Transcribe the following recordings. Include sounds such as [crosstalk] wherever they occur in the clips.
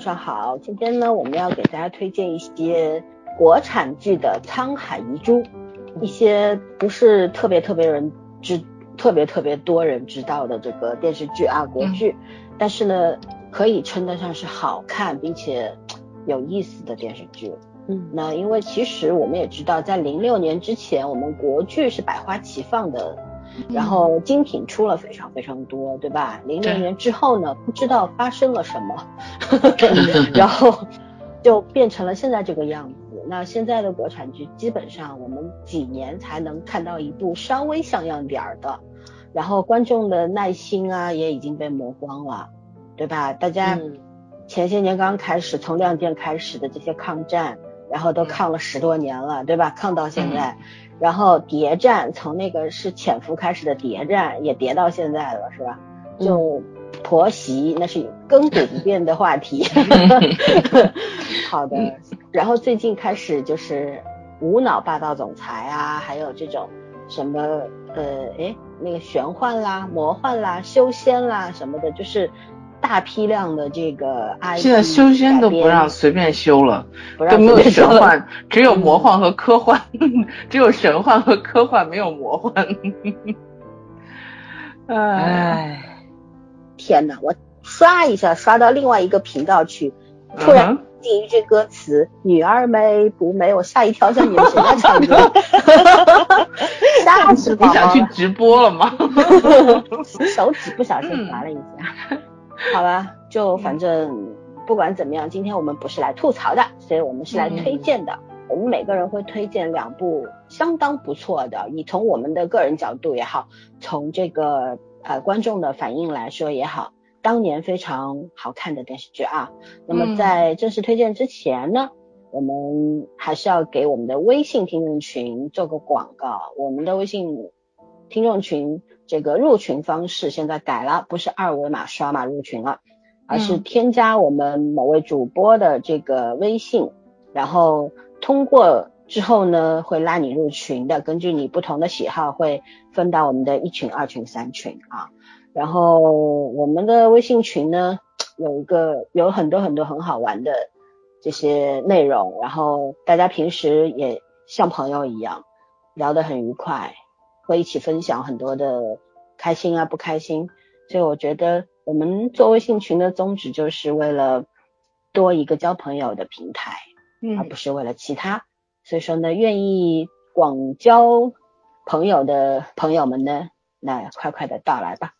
晚上好。今天呢，我们要给大家推荐一些国产剧的《沧海遗珠》，一些不是特别特别人知、特别特别多人知道的这个电视剧啊，国剧，但是呢，可以称得上是好看并且有意思的电视剧。嗯，那因为其实我们也知道，在零六年之前，我们国剧是百花齐放的。然后精品出了非常非常多，对吧？零零年之后呢，不知道发生了什么，[laughs] 然后就变成了现在这个样子。那现在的国产剧基本上我们几年才能看到一部稍微像样点儿的，然后观众的耐心啊也已经被磨光了，对吧？大家前些年刚开始从亮剑开始的这些抗战，然后都抗了十多年了，对吧？抗到现在。然后谍战从那个是潜伏开始的谍战也谍到现在了，是吧？就婆媳那是亘古不变的话题。[laughs] [laughs] 好的，然后最近开始就是无脑霸道总裁啊，还有这种什么呃哎那个玄幻啦、魔幻啦、修仙啦什么的，就是。大批量的这个，现在修仙都不让随便修了，都没有玄幻，[laughs] 只有魔幻和科幻，[laughs] 只有神幻和科幻，没有魔幻。[laughs] 哎，天哪！我刷一下刷到另外一个频道去，突然进一句歌词：“女儿美不美？”我吓一跳，像你们谁在唱歌？吓死你想去直播了吗？手指不小心划了一下。[laughs] 好吧，就反正不管怎么样，今天我们不是来吐槽的，所以我们是来推荐的。我们每个人会推荐两部相当不错的，你从我们的个人角度也好，从这个呃观众的反应来说也好，当年非常好看的电视剧啊。那么在正式推荐之前呢，我们还是要给我们的微信听众群做个广告。我们的微信听众群。这个入群方式现在改了，不是二维码刷码入群了，而是添加我们某位主播的这个微信，然后通过之后呢，会拉你入群的，根据你不同的喜好会分到我们的一群、二群、三群啊。然后我们的微信群呢，有一个有很多很多很好玩的这些内容，然后大家平时也像朋友一样聊得很愉快。会一起分享很多的开心啊不开心，所以我觉得我们做微信群的宗旨就是为了多一个交朋友的平台，嗯而不是为了其他。所以说呢，愿意广交朋友的朋友们呢，那快快的到来吧。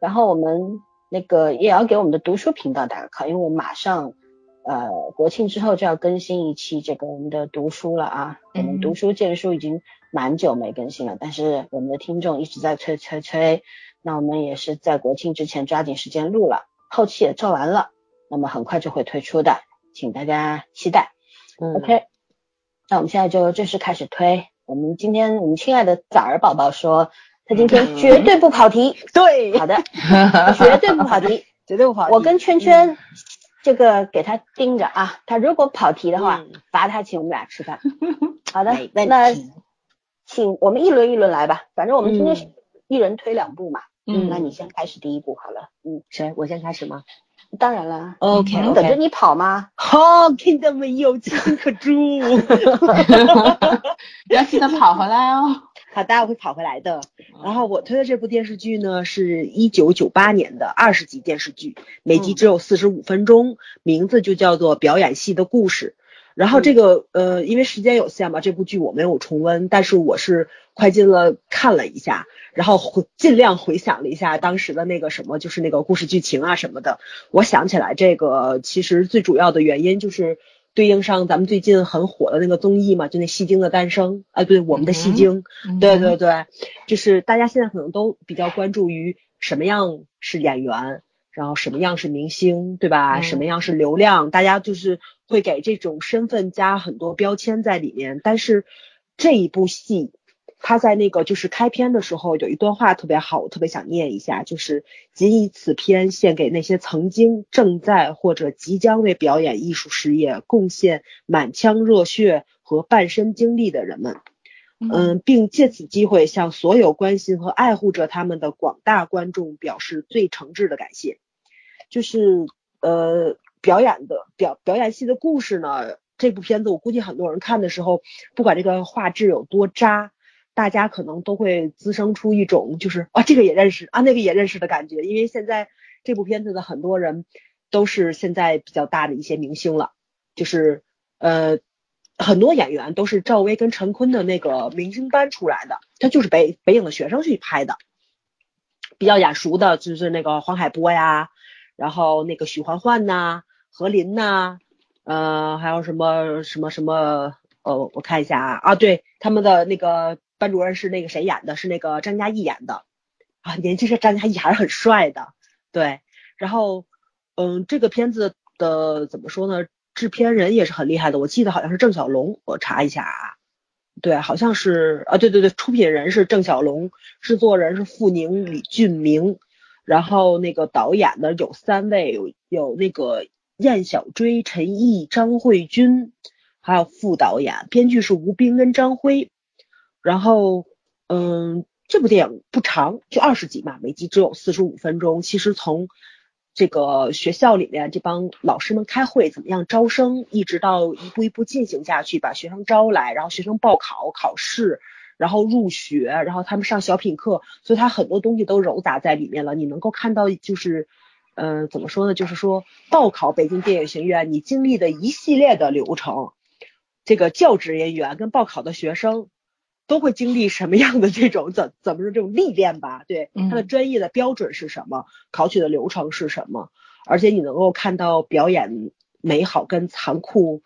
然后我们那个也要给我们的读书频道打个 call，因为我马上呃国庆之后就要更新一期这个我们的读书了啊，我们读书荐书已经。蛮久没更新了，但是我们的听众一直在催催催，那我们也是在国庆之前抓紧时间录了，后期也做完了，那么很快就会推出的，请大家期待。OK，那我们现在就正式开始推。我们今天我们亲爱的崽儿宝宝说，他今天绝对不跑题。对，好的，绝对不跑题，[laughs] [laughs] 绝对不跑题。[laughs] 我跟圈圈这个给他盯着啊，他如果跑题的话，罚他请我们俩吃饭。好的，那。请我们一轮一轮来吧，反正我们今天是一人推两部嘛。嗯，那你先开始第一部好了。嗯，谁？我先开始吗？当然了。OK，等着你跑吗？好，看到没有？亲可猪。要记得跑回来哦。[laughs] 好的，我会跑回来的。然后我推的这部电视剧呢，是一九九八年的二十集电视剧，每集只有四十五分钟，名字就叫做《表演系的故事》。然后这个呃，因为时间有限嘛，这部剧我没有重温，但是我是快进了看了一下，然后回尽量回想了一下当时的那个什么，就是那个故事剧情啊什么的。我想起来这个其实最主要的原因就是对应上咱们最近很火的那个综艺嘛，就那戏精的诞生啊，对我们的戏精，对对对，就是大家现在可能都比较关注于什么样是演员。然后什么样是明星，对吧？什么样是流量？大家就是会给这种身份加很多标签在里面。但是这一部戏，他在那个就是开篇的时候有一段话特别好，我特别想念一下，就是仅以此篇献给那些曾经正在或者即将为表演艺术事业贡献满腔热血和半生精力的人们。嗯，并借此机会向所有关心和爱护着他们的广大观众表示最诚挚的感谢。就是呃，表演的表表演系的故事呢，这部片子我估计很多人看的时候，不管这个画质有多渣，大家可能都会滋生出一种就是啊这个也认识啊那个也认识的感觉，因为现在这部片子的很多人都是现在比较大的一些明星了，就是呃很多演员都是赵薇跟陈坤的那个明星班出来的，他就是北北影的学生去拍的，比较眼熟的就是那个黄海波呀。然后那个许幻幻呐，何琳呐，呃，还有什么什么什么，呃，我看一下啊，啊，对，他们的那个班主任是那个谁演的？是那个张嘉译演的啊，年轻时张嘉译还是很帅的，对。然后，嗯，这个片子的怎么说呢？制片人也是很厉害的，我记得好像是郑晓龙，我查一下啊，对，好像是啊，对对对，出品人是郑晓龙，制作人是傅宁、李俊明。然后那个导演呢有三位，有有那个燕小追、陈毅、张慧君，还有副导演，编剧是吴斌跟张辉。然后，嗯，这部电影不长，就二十集嘛，每集只有四十五分钟。其实从这个学校里面这帮老师们开会，怎么样招生，一直到一步一步进行下去，把学生招来，然后学生报考考试。然后入学，然后他们上小品课，所以他很多东西都糅杂在里面了。你能够看到，就是，嗯，怎么说呢？就是说报考北京电影学院，你经历的一系列的流程，这个教职人员跟报考的学生都会经历什么样的这种怎怎么说这种历练吧？对，他的专业的标准是什么？考取的流程是什么？而且你能够看到表演美好跟残酷，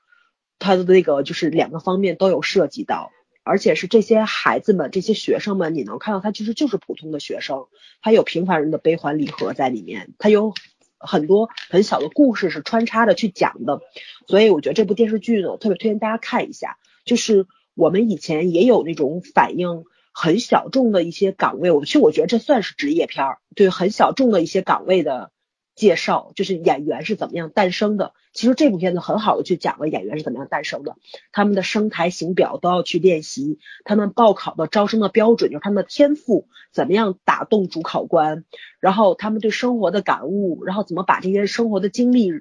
他的那个就是两个方面都有涉及到。而且是这些孩子们、这些学生们，你能看到他其实就是普通的学生，他有平凡人的悲欢离合在里面，他有很多很小的故事是穿插着去讲的，所以我觉得这部电视剧呢，我特别推荐大家看一下。就是我们以前也有那种反映很小众的一些岗位，我其实我觉得这算是职业片儿，对很小众的一些岗位的。介绍就是演员是怎么样诞生的。其实这部片子很好的去讲了演员是怎么样诞生的，他们的声台形表都要去练习，他们报考的招生的标准就是他们的天赋怎么样打动主考官，然后他们对生活的感悟，然后怎么把这些生活的经历，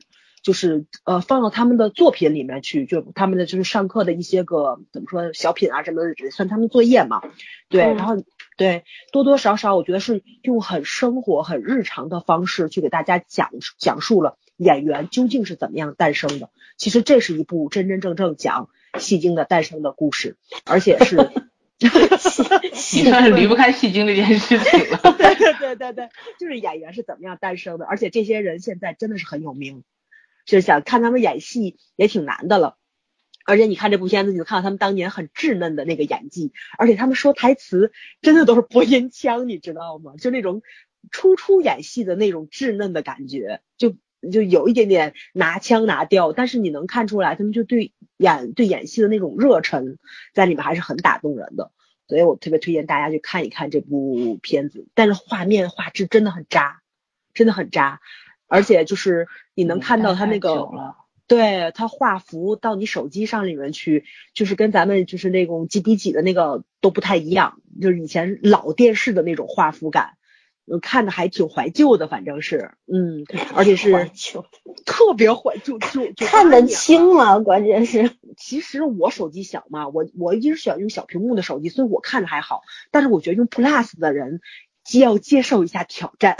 就是呃放到他们的作品里面去，就他们的就是上课的一些个怎么说小品啊什么的，算他们作业嘛，对，然后。对，多多少少我觉得是用很生活、很日常的方式去给大家讲讲述了演员究竟是怎么样诞生的。其实这是一部真真正正讲戏精的诞生的故事，而且是 [laughs] [laughs] 你算是离不开戏精这件事情了。[laughs] 对对对对对，就是演员是怎么样诞生的，而且这些人现在真的是很有名，就是想看他们演戏也挺难的了。而且你看这部片子，你就看到他们当年很稚嫩的那个演技，而且他们说台词真的都是播音腔，你知道吗？就那种初初演戏的那种稚嫩的感觉，就就有一点点拿腔拿调，但是你能看出来，他们就对演对演戏的那种热忱在里面还是很打动人的。所以我特别推荐大家去看一看这部片子，但是画面画质真的很渣，真的很渣，而且就是你能看到他那个。对它画幅到你手机上里面去，就是跟咱们就是那种几比几的那个都不太一样，就是以前老电视的那种画幅感，看着还挺怀旧的，反正是，嗯，而且是特别怀旧，就就看得清吗？关键是，其实我手机小嘛，我我一直喜欢用小屏幕的手机，所以我看着还好，但是我觉得用 Plus 的人既要接受一下挑战。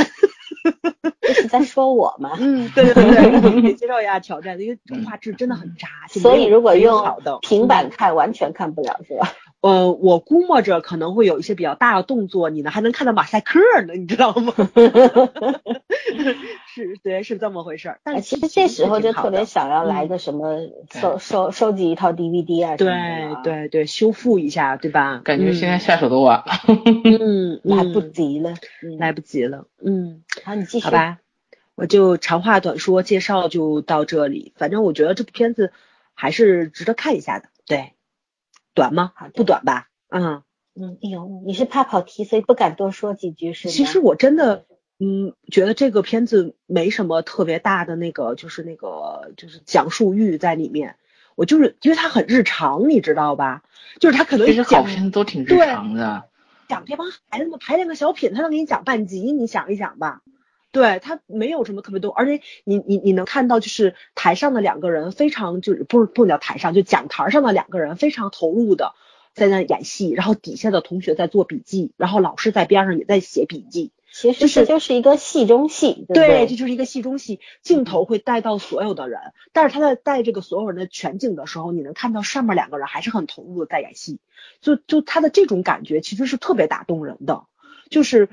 [laughs] 这是在说我吗？嗯，对对对对，接受一下挑战，因为画质真的很渣。[laughs] 所以如果用平板看，完全看不了，是吧？呃，我估摸着可能会有一些比较大的动作，你呢还能看到马赛克呢，你知道吗？[laughs] [laughs] 是，对，是这么回事儿。但其实这时候就特别想要来个什么收收收集一套 DVD 啊，对对对，修复一下，对吧？感觉现在下手都晚了，[laughs] 嗯，来不及了，来不及了，嗯。好，你继续。好吧，我就长话短说，介绍就到这里。反正我觉得这部片子还是值得看一下的。对，短吗？不短吧？嗯嗯。哎呦，你是怕跑题，所以不敢多说几句是吗？其实我真的，嗯，觉得这个片子没什么特别大的那个，就是那个，就是讲述欲在里面。我就是因为它很日常，你知道吧？就是它可能其实好片都挺日常的。讲这帮孩子们排练个小品，他能给你讲半集，你想一想吧。对他没有什么特别多，而且你你你能看到就是台上的两个人非常就是不是不能叫台上，就讲台上的两个人非常投入的在那演戏，然后底下的同学在做笔记，然后老师在边上也在写笔记。其实这就是一个戏中戏，对对？这就是一个戏中戏，镜头会带到所有的人，但是他在带这个所有人的全景的时候，你能看到上面两个人还是很投入的在演戏，就就他的这种感觉其实是特别打动人的。就是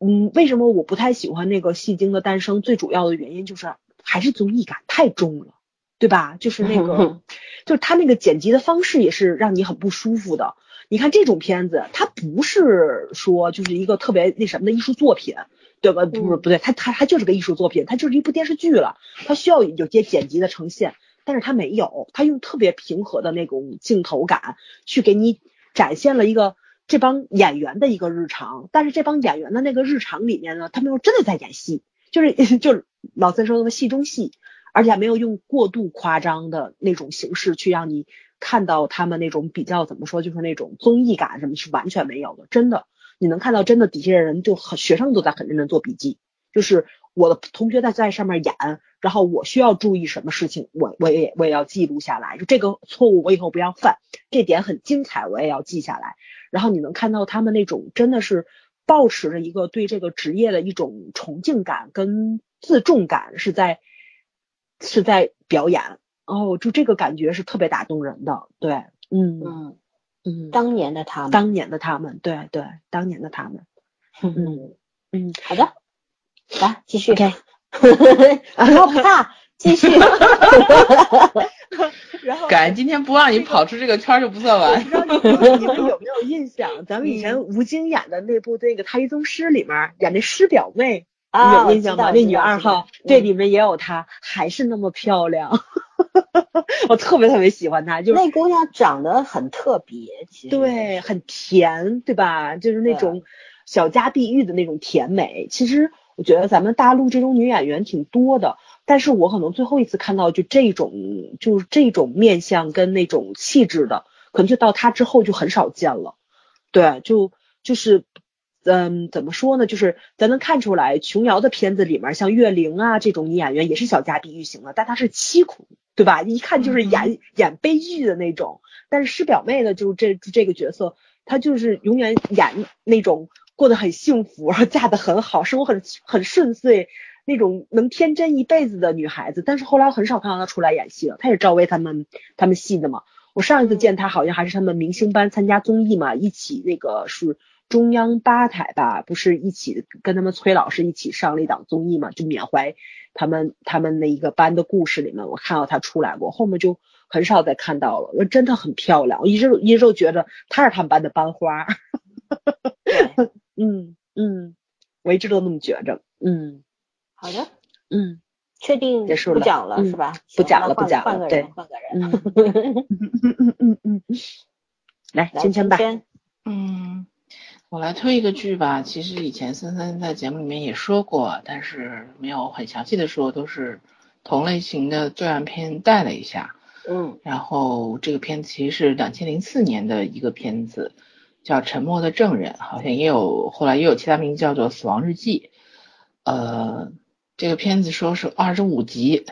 嗯，为什么我不太喜欢那个《戏精的诞生》？最主要的原因就是还是综艺感太重了，对吧？就是那个，[laughs] 就是他那个剪辑的方式也是让你很不舒服的。你看这种片子，它不是说就是一个特别那什么的艺术作品，对吧？不是不对，它它它就是个艺术作品，它就是一部电视剧了，它需要有些剪辑的呈现，但是它没有，它用特别平和的那种镜头感去给你展现了一个这帮演员的一个日常，但是这帮演员的那个日常里面呢，他们又真的在演戏，就是 [laughs] 就是老三说的戏中戏，而且还没有用过度夸张的那种形式去让你。看到他们那种比较怎么说，就是那种综艺感什么是完全没有的，真的，你能看到真的底下的人就很学生都在很认真做笔记，就是我的同学在在上面演，然后我需要注意什么事情，我我也我也要记录下来，就这个错误我以后不要犯，这点很精彩，我也要记下来。然后你能看到他们那种真的是保持着一个对这个职业的一种崇敬感跟自重感，是在是在表演。哦，就这个感觉是特别打动人的，对，嗯。嗯嗯，当年的他们，当年的他们，对对，当年的他们，[laughs] 嗯嗯，好的，来继续。后 [laughs] 不怕，继续，[laughs] 然后，感觉今天不让你跑出这个圈就不算完。不知道你你们有没有印象？咱们以前吴京演的那部那个《太医宗师》里面演那师表妹，有印象吗？那女二号，对，里面也有她，还是那么漂亮。[laughs] 我特别特别喜欢她，就是那姑娘长得很特别，其实对，很甜，对吧？就是那种小家碧玉的那种甜美。其实我觉得咱们大陆这种女演员挺多的，但是我可能最后一次看到就这种就是这种面相跟那种气质的，可能就到她之后就很少见了。对，就就是。嗯，怎么说呢？就是咱能看出来，琼瑶的片子里面，像岳灵啊这种女演员也是小家碧玉型的，但她是凄苦，对吧？一看就是演演悲剧的那种。但是师表妹呢，就这这个角色，她就是永远演那种过得很幸福，然后嫁得很好，生活很很顺遂，那种能天真一辈子的女孩子。但是后来我很少看到她出来演戏了，她也是赵薇他们他们戏的嘛。我上一次见她好像还是他们明星班参加综艺嘛，一起那个是。中央八台吧，不是一起跟他们崔老师一起上了一档综艺嘛？就缅怀他们他们那一个班的故事里面，我看到她出来过，后面就很少再看到了。真的很漂亮，我一直一直都觉得她是他们班的班花。[laughs] 嗯嗯，我一直都那么觉着。嗯，好的，嗯，确定结束了，不讲了是吧？不讲了，不讲了，对，换个人，换个人。嗯嗯嗯嗯嗯，来，芊芊吧。嗯。我来推一个剧吧，其实以前森森在节目里面也说过，但是没有很详细的说，都是同类型的罪案片带了一下。嗯，然后这个片子其实是两千零四年的一个片子，叫《沉默的证人》，好像也有后来也有其他名字叫做《死亡日记》。呃，这个片子说是二十五集。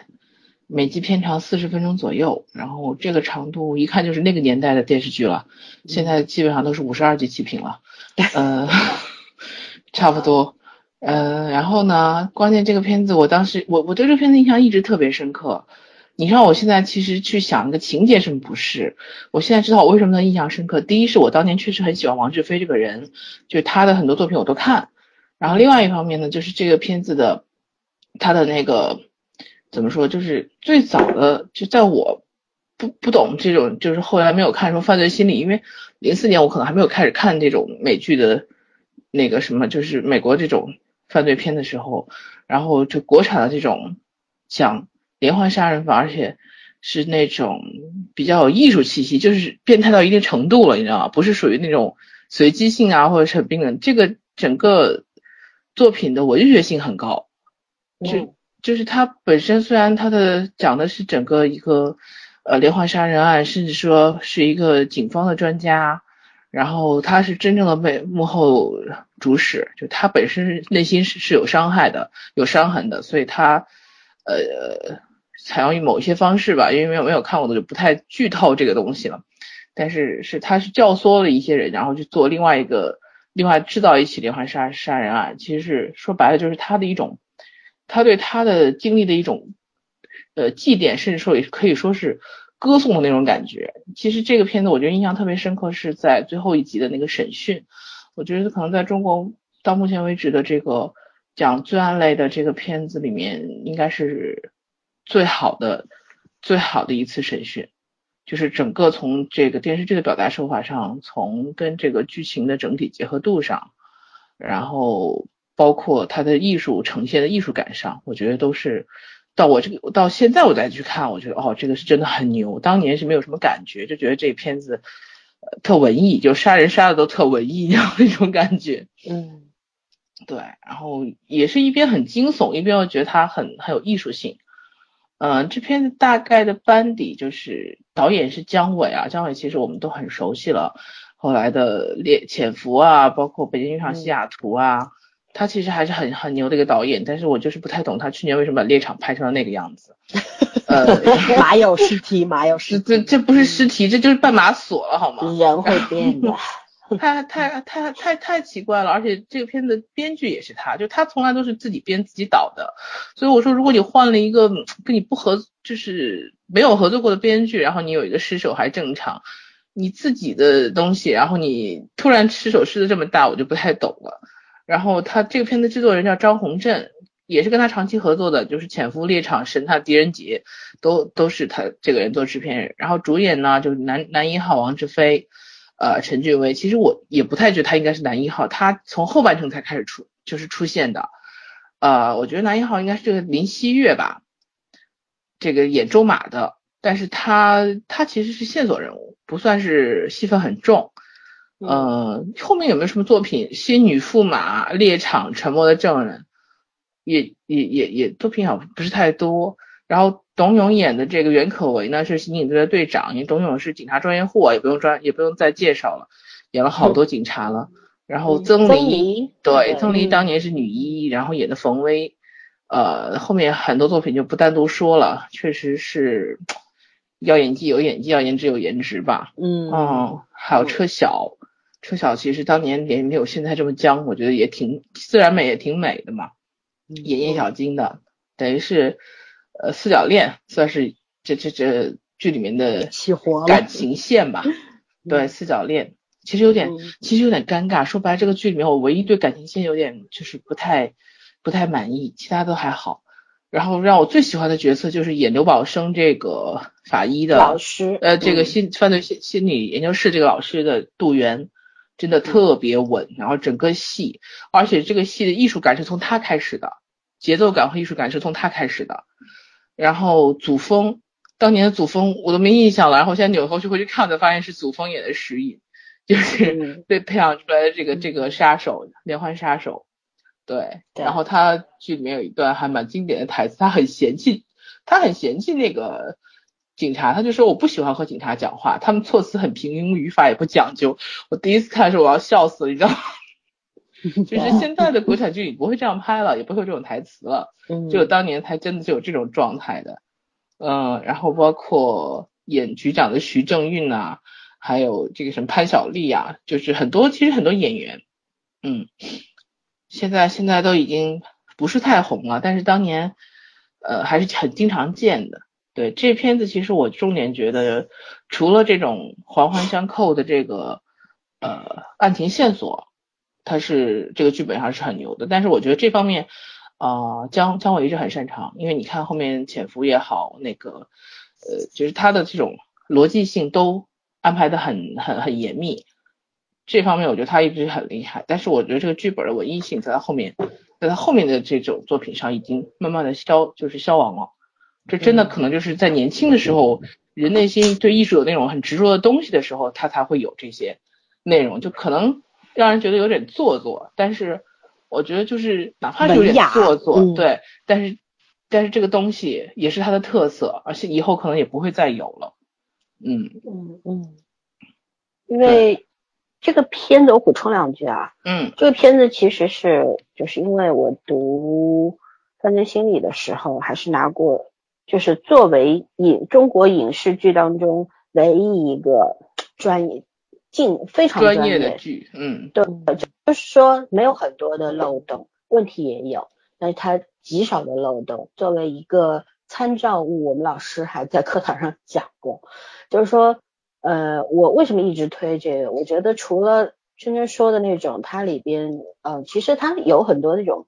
每集片长四十分钟左右，然后这个长度一看就是那个年代的电视剧了，现在基本上都是五十二集起屏了，呃，[laughs] 差不多，呃，然后呢，关键这个片子我当时我我对这个片子印象一直特别深刻，你让我现在其实去想一个情节什么不是，我现在知道我为什么能印象深刻，第一是我当年确实很喜欢王志飞这个人，就是他的很多作品我都看，然后另外一方面呢，就是这个片子的他的那个。怎么说？就是最早的，就在我不不懂这种，就是后来没有看什么犯罪心理，因为零四年我可能还没有开始看这种美剧的那个什么，就是美国这种犯罪片的时候，然后就国产的这种讲连环杀人犯，而且是那种比较有艺术气息，就是变态到一定程度了，你知道吗？不是属于那种随机性啊，或者是很冰冷，这个整个作品的文学性很高，就。就是它本身虽然它的讲的是整个一个呃连环杀人案，甚至说是一个警方的专家，然后他是真正的被幕后主使，就他本身内心是是有伤害的，有伤痕的，所以他呃采用某一些方式吧，因为没有没有看过的就不太剧透这个东西了。但是是他是教唆了一些人，然后去做另外一个另外制造一起连环杀杀人案，其实是说白了就是他的一种他对他的经历的一种呃祭奠，甚至说也可以说是。歌颂的那种感觉，其实这个片子我觉得印象特别深刻，是在最后一集的那个审讯。我觉得可能在中国到目前为止的这个讲罪案类的这个片子里面，应该是最好的、最好的一次审讯。就是整个从这个电视剧的表达手法上，从跟这个剧情的整体结合度上，然后包括它的艺术呈现的艺术感上，我觉得都是。到我这个到现在我再去看，我觉得哦，这个是真的很牛。当年是没有什么感觉，就觉得这片子呃特文艺，就杀人杀的都特文艺 [laughs] 那样那种感觉。嗯，对，然后也是一边很惊悚，一边又觉得它很很有艺术性。嗯，这片子大概的班底就是导演是姜伟啊，姜伟其实我们都很熟悉了，后来的《猎潜伏》啊，包括《北京遇上西雅图》啊。他其实还是很很牛的一个导演，但是我就是不太懂他去年为什么把猎场拍成了那个样子。[laughs] 呃，马有尸体，马有尸，这这不是尸体，这就是半马锁了好吗？人会变的，[laughs] 太太太太太奇怪了，而且这个片子编剧也是他，就他从来都是自己编自己导的，所以我说如果你换了一个跟你不合，就是没有合作过的编剧，然后你有一个失手还正常，你自己的东西，然后你突然失手失的这么大，我就不太懂了。然后他这个片子制作人叫张宏正，也是跟他长期合作的，就是《潜伏猎场》《神探狄仁杰》，都都是他这个人做制片人。然后主演呢，就是男男一号王志飞，呃，陈俊威。其实我也不太觉得他应该是男一号，他从后半程才开始出，就是出现的。呃，我觉得男一号应该是这个林希月吧，这个演周马的，但是他他其实是线索人物，不算是戏份很重。呃，后面有没有什么作品？《新女驸马》《猎场》《沉默的证人》，也也也也作品好像不是太多。然后董永演的这个袁可为呢，是刑警队的队长，因为董永是警察专业户啊，也不用专也不用再介绍了，演了好多警察了。然后曾黎，对，曾黎当年是女一，然后演的冯威。呃，后面很多作品就不单独说了，确实是要演技有演技，要颜值有颜值吧。嗯，哦，还有车晓。车晓其实当年也没有现在这么僵，我觉得也挺自然美，也挺美的嘛。演叶小晶的，等于是呃四角恋，算是这这这剧里面的感情线吧。对，四角恋其实有点其实有点尴尬。说白了，这个剧里面我唯一对感情线有点就是不太不太满意，其他都还好。然后让我最喜欢的角色就是演刘宝生这个法医的老师，呃，这个心犯罪心心理研究室这个老师的杜源。真的特别稳，然后整个戏，而且这个戏的艺术感是从他开始的，节奏感和艺术感是从他开始的。然后祖峰，当年的祖峰我都没印象了，然后现在扭头去回去看，才发现是祖峰演的石隐，就是被培养出来的这个这个杀手，连环杀手。对，然后他剧里面有一段还蛮经典的台词，他很嫌弃，他很嫌弃那个。警察他就说我不喜欢和警察讲话，他们措辞很平庸，语法也不讲究。我第一次看的时候我要笑死了，你知道吗？[laughs] 就是现在的国产剧也不会这样拍了，也不会有这种台词了。就当年才真的就有这种状态的。嗯，然后包括演局长的徐正运呐，还有这个什么潘晓丽啊，就是很多其实很多演员，嗯，现在现在都已经不是太红了，但是当年呃还是很经常见的。对这片子，其实我重点觉得，除了这种环环相扣的这个呃案情线索，它是这个剧本上是很牛的。但是我觉得这方面，啊姜姜伟一直很擅长，因为你看后面潜伏也好，那个呃就是他的这种逻辑性都安排的很很很严密，这方面我觉得他一直很厉害。但是我觉得这个剧本的文艺性在他后面，在他后面的这种作品上已经慢慢的消就是消亡了。这真的可能就是在年轻的时候，人内心对艺术有那种很执着的东西的时候，他才会有这些内容，就可能让人觉得有点做作。但是我觉得就是哪怕是有点做作，对，但是但是这个东西也是它的特色，而且以后可能也不会再有了。嗯嗯嗯，因为这个片子我补充两句啊，嗯，这个片子其实是就是因为我读犯罪心理的时候，还是拿过，就是作为影中国影视剧当中唯一一个专业、进非常专业的剧，嗯，对，就是说没有很多的漏洞，问题也有，但是它极少的漏洞。作为一个参照物，我们老师还在课堂上讲过，就是说。呃，我为什么一直推这个？我觉得除了圈圈说的那种，它里边，呃，其实它有很多那种，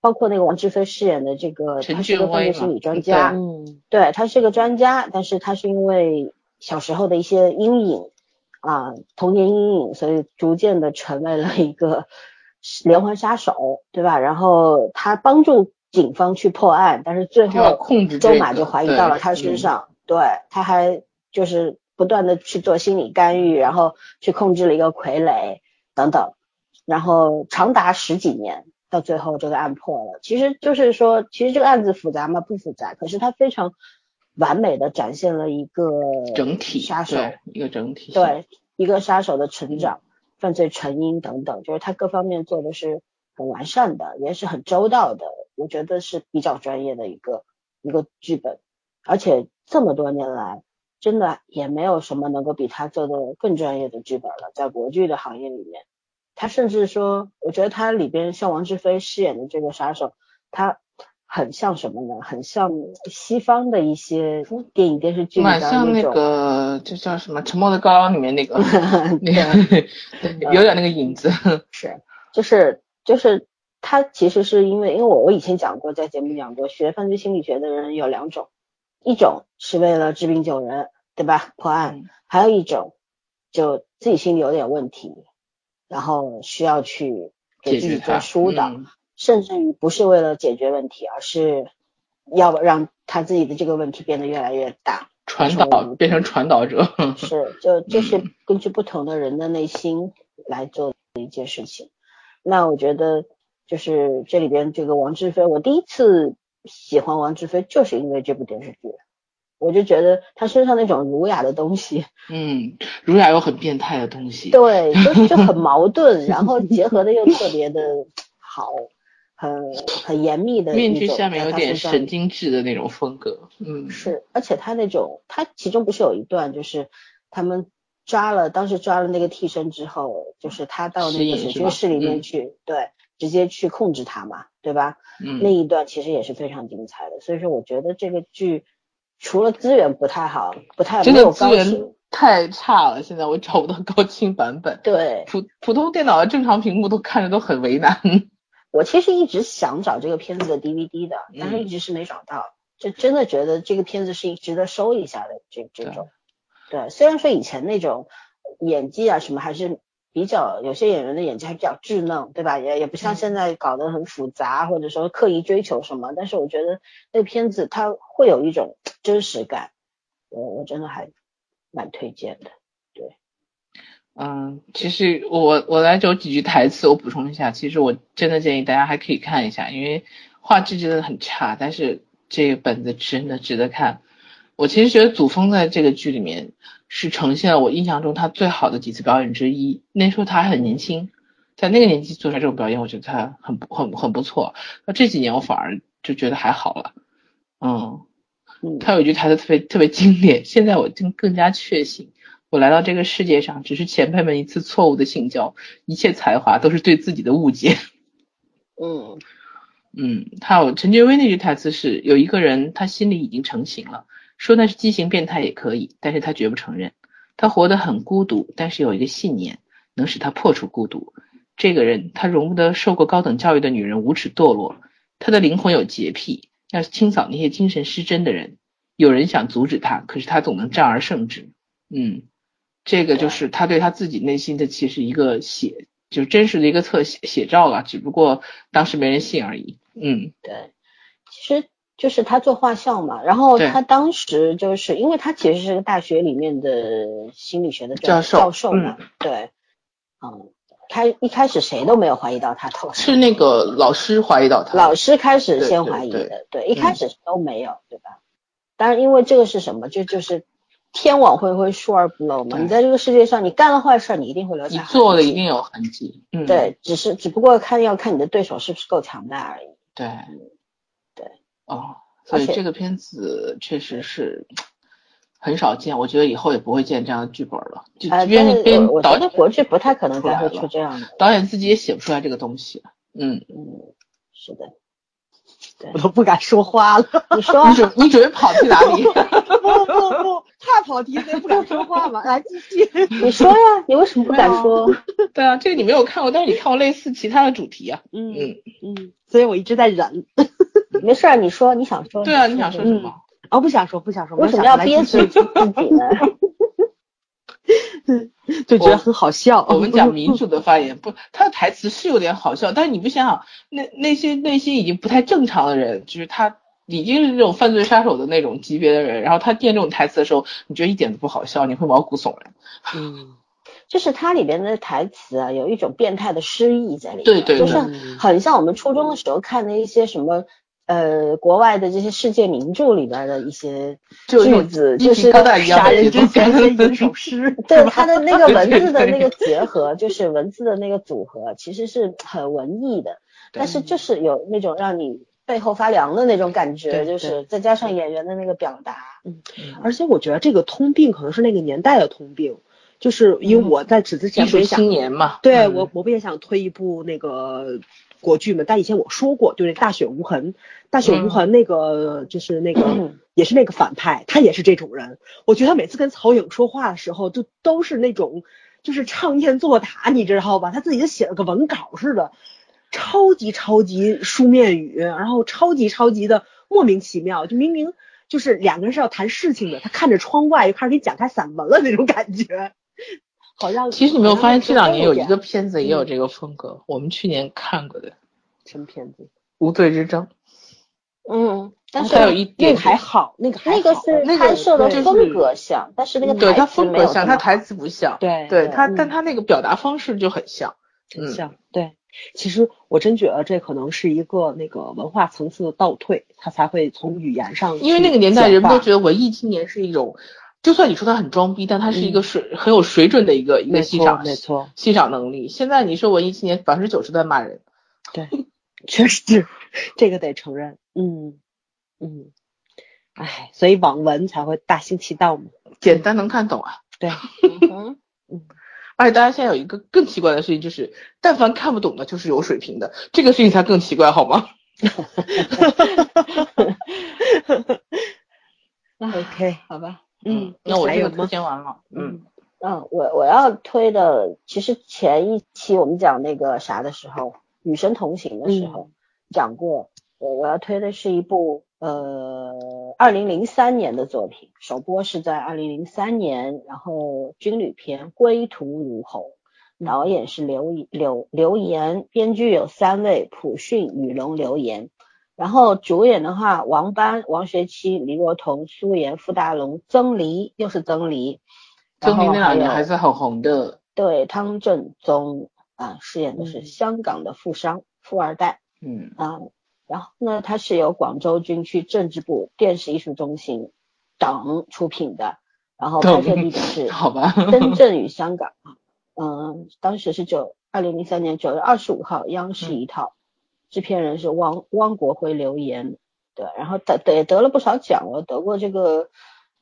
包括那个王志飞饰演的这个，他是个犯罪心理专家，嗯，对他是个专家，但是他是因为小时候的一些阴影啊，童年阴影，所以逐渐的成为了一个连环杀手，对吧？然后他帮助警方去破案，但是最后周马就怀疑到了他身上，对，他还就是。不断的去做心理干预，然后去控制了一个傀儡等等，然后长达十几年，到最后这个案破了。其实就是说，其实这个案子复杂吗？不复杂，可是它非常完美的展现了一个整体杀手，一个整体，对一个杀手的成长、犯罪成因等等，就是他各方面做的是很完善的，也是很周到的，我觉得是比较专业的一个一个剧本，而且这么多年来。真的也没有什么能够比他做的更专业的剧本了，在国剧的行业里面，他甚至说，我觉得他里边像王志飞饰演的这个杀手，他很像什么呢？很像西方的一些电影电视剧，蛮像那个，就叫什么《沉默的羔羊》里面那个，[laughs] 那个有点那个影子。[laughs] 是，就是就是他其实是因为，因为我我以前讲过，在节目讲过，学犯罪心理学的人有两种。一种是为了治病救人，对吧？破案，还有一种就自己心里有点问题，然后需要去给自己做疏导，甚至于不是为了解决问题，而是要让他自己的这个问题变得越来越大，传导变成传导者。是，就就是根据不同的人的内心来做的一件事情。那我觉得就是这里边这个王志飞，我第一次。喜欢王志飞就是因为这部电视剧，我就觉得他身上那种儒雅的东西，嗯，儒雅又很变态的东西，对，就就很 [laughs] 矛盾，然后结合的又特别的好，很很严密的面具下面有点神经质的那种风格，嗯，是，而且他那种他其中不是有一段就是他们抓了当时抓了那个替身之后，就是他到那个审讯室里面去，对。直接去控制他嘛，对吧？嗯，那一段其实也是非常精彩的。所以说，我觉得这个剧除了资源不太好，不太没有资源太差了。现在我找不到高清版本，对，普普通电脑的正常屏幕都看着都很为难。我其实一直想找这个片子的 DVD 的，但是一直是没找到。就真的觉得这个片子是值得收一下的，这这种。对，虽然说以前那种演技啊什么还是。比较有些演员的演技还比较稚嫩，对吧？也也不像现在搞得很复杂，或者说刻意追求什么。但是我觉得那个片子它会有一种真实感，我我真的还蛮推荐的。对，嗯，其实我我来有几句台词，我补充一下。其实我真的建议大家还可以看一下，因为画质真的很差，但是这个本子真的值得看。我其实觉得祖峰在这个剧里面。是呈现了我印象中他最好的几次表演之一。那时候他还很年轻，在那个年纪做出来这种表演，我觉得他很很很不错。那这几年我反而就觉得还好了。嗯，他有一句台词特别特别经典，现在我更更加确信，我来到这个世界上只是前辈们一次错误的性交，一切才华都是对自己的误解。嗯 [laughs] 嗯，还有陈俊威那句台词是：有一个人他心里已经成型了。说那是畸形变态也可以，但是他绝不承认。他活得很孤独，但是有一个信念能使他破除孤独。这个人，他容不得受过高等教育的女人无耻堕落。他的灵魂有洁癖，要清扫那些精神失真的人。有人想阻止他，可是他总能战而胜之。嗯，这个就是他对他自己内心的其实一个写，就真实的一个特写写照了，只不过当时没人信而已。嗯，对，其实。就是他做画像嘛，然后他当时就是因为他其实是个大学里面的心理学的教授教授嘛，对，嗯，他一开始谁都没有怀疑到他头是那个老师怀疑到他，老师开始先怀疑的，对，一开始都没有，对吧？当然，因为这个是什么，就就是天网恢恢，疏而不漏嘛。你在这个世界上，你干了坏事儿，你一定会留下你。做的一定有痕迹。嗯，对，只是只不过看要看你的对手是不是够强大而已。对对哦，所以这个片子确实是很少见，我觉得以后也不会见这样的剧本了。就编我我觉得导演国剧不太可能再会出这样的。导演自己也写不出来这个东西。嗯，嗯，是的。我都不敢说话了。你说 [laughs] 你准你准备跑去哪里？不 [laughs] 不不，太跑题，所以不敢说话嘛。[laughs] 来继续。你说呀，你为什么不敢说？对啊，这个你没有看过，但是你看过类似其他的主题啊。嗯嗯，嗯，所以我一直在忍。没事儿，你说你想说。对啊，你想说什么？哦，不想说，不想说。为什么要憋死死自己呢？[laughs] 就觉得很好笑。我们讲民主的发言，不，他的台词是有点好笑，但是你不想想，那那些内心已经不太正常的人，就是他已经是那种犯罪杀手的那种级别的人，然后他念这种台词的时候，你觉得一点都不好笑，你会毛骨悚然。嗯，[laughs] 就是它里边的台词啊，有一种变态的诗意在里面，对对就是对很像我们初中的时候看的一些什么。呃，国外的这些世界名著里边的一些句子，就是杀人之前的 [laughs] 一首诗。[laughs] 对它的那个 [laughs] 文字的那个结合，就是文字的那个组合，其实是很文艺的，但是就是有那种让你背后发凉的那种感觉，就是再加上演员的那个表达，嗯而且我觉得这个通病可能是那个年代的通病，就是因为我在此之前艺术不也想青年嘛，对嗯。我，我不也想推一部那个国剧嘛？但以前我说过，就是《大雪无痕》，《大雪无痕》那个、就是那个、也是那个反派，他也是这种人。我觉得他每次跟曹颖说话的时候，就都是那种就是唱念做打，你知道吧？他自己就写了个文稿似的，超级超级书面语，然后超级超级的莫名其妙，就明明就是两个人是要谈事情的，他看着窗外就开始给你讲开散文了那种感觉。好像其实你没有发现这两年有一个片子也有这个风格，我们去年看过的《什么片子？无罪之争》，嗯，但是还有一那点个还好，那个还好那个是那个拍摄的风格像，但是那个对他风格像，他台词不像，对对他，嗯但他那个表达方式就很像。很像。对，其实我真觉得这可能是一个那个文化层次的倒退，他才会从语言上因为那个年代人们都觉得文艺青年是一种，就算你说他很装逼，但他是一个水、很有水准的一个一个欣赏没错，欣赏能力。现在你说文艺青年百分之九十在骂人，对，确实这个得承认。嗯嗯，哎，所以网文才会大行其道嘛。简单能看懂啊。[laughs] 对，嗯 [laughs] 而且大家现在有一个更奇怪的事情，就是但凡看不懂的，就是有水平的，这个事情才更奇怪，好吗？[laughs] OK，好吧，嗯，那我这个推还有吗？荐完了，嗯，嗯，我我要推的，其实前一期我们讲那个啥的时候，《与神同行》的时候、讲过，我我要推的是一部呃二零零三年的作品，首播是在二零零三年，然后军旅片《归途如虹》，导演是刘刘刘岩，编剧有三位：朴训、雨龙、刘岩。然后主演的话，王斑、王学圻、李若彤、苏妍、傅大龙、曾黎，又是曾黎。曾黎那两年还是很红的，对汤镇宗啊，饰演的是嗯香港的富商、富二代嗯，啊。然后呢，它是由广州军区政治部电视艺术中心等出品的，然后拍摄地点 [laughs] 是好吧，深圳与香港啊。嗯，当时是九二零零三年九月二十五号，央视一套，制片人是汪汪国辉、留言，对，然后得得得了不少奖了，得过这个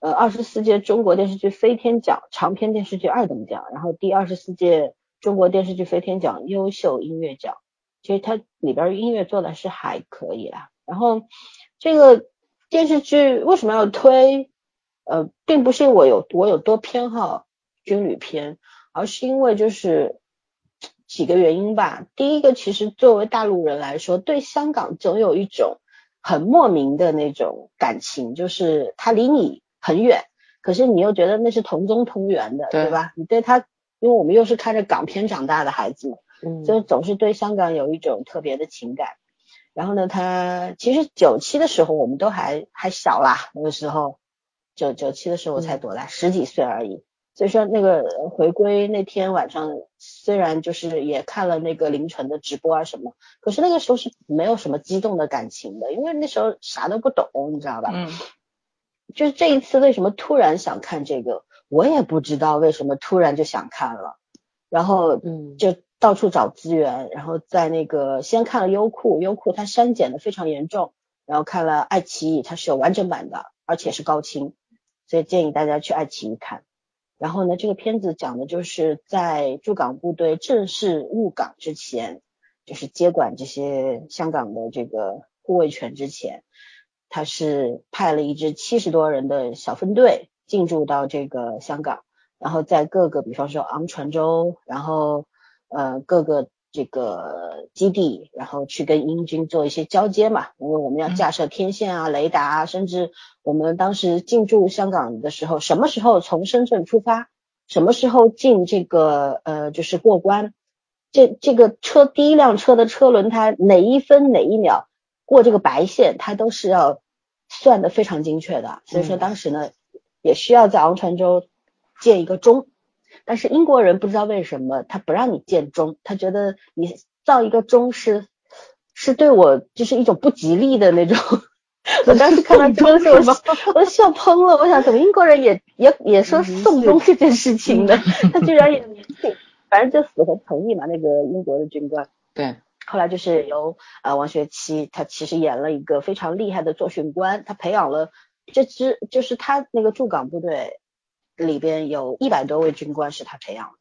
呃二十四届中国电视剧飞天奖长篇电视剧二等奖，然后第二十四届中国电视剧飞天奖优秀音乐奖，其实它里边音乐做的是还可以啦。然后这个电视剧为什么要推？呃，并不是我有我有多偏好军旅片，而是因为就是几个原因吧。第一个，其实作为大陆人来说，对香港总有一种很莫名的那种感情，就是它离你很远，可是你又觉得那是同宗同源的，对对吧？你对它，因为我们又是看着港片长大的孩子嘛，嗯，就总是对香港有一种特别的情感。然后呢，他其实九七的时候我们都还还小啦，那个时候九九七的时候我才多大，十几岁而已。所以说那个回归那天晚上，虽然就是也看了那个凌晨的直播啊什么，可是那个时候是没有什么激动的感情的，因为那时候啥都不懂，你知道吧？嗯，就是这一次为什么突然想看这个，我也不知道为什么突然就想看了，然后嗯就到处找资源，然后在那个先看了优酷，优酷它删减的非常严重，然后看了爱奇艺，它是有完整版的，而且是高清，所以建议大家去爱奇艺看。然后呢，这个片子讲的就是在驻港部队正式入港之前，就是接管这些香港的这个护卫权之前，他是派了一支七十多人的小分队进驻到这个香港，然后在各个，比方说昂船洲，然后呃各个这个基地，然后去跟英军做一些交接嘛，因为我们要架设天线啊、雷达啊，甚至我们当时进驻香港的时候，什么时候从深圳出发，什么时候进这个呃就是过关，这这个车第一辆车的车轮胎哪一分哪一秒过这个白线，它都是要算的非常精确的，所以说当时呢也需要在昂船洲建一个钟。但是英国人不知道为什么他不让你建钟，他觉得你造一个钟是是对我就是一种不吉利的那种。[laughs] 我当时看到这个时候，我我笑喷了。我想，怎么英国人也也也说送钟这件事情呢？他居然也信，[laughs] 反正就死活同意嘛。那个英国的军官，对，后来就是由呃王学圻，他其实演了一个非常厉害的作训官，他培养了这支就是他那个驻港部队里边有一百多位军官是他培养的，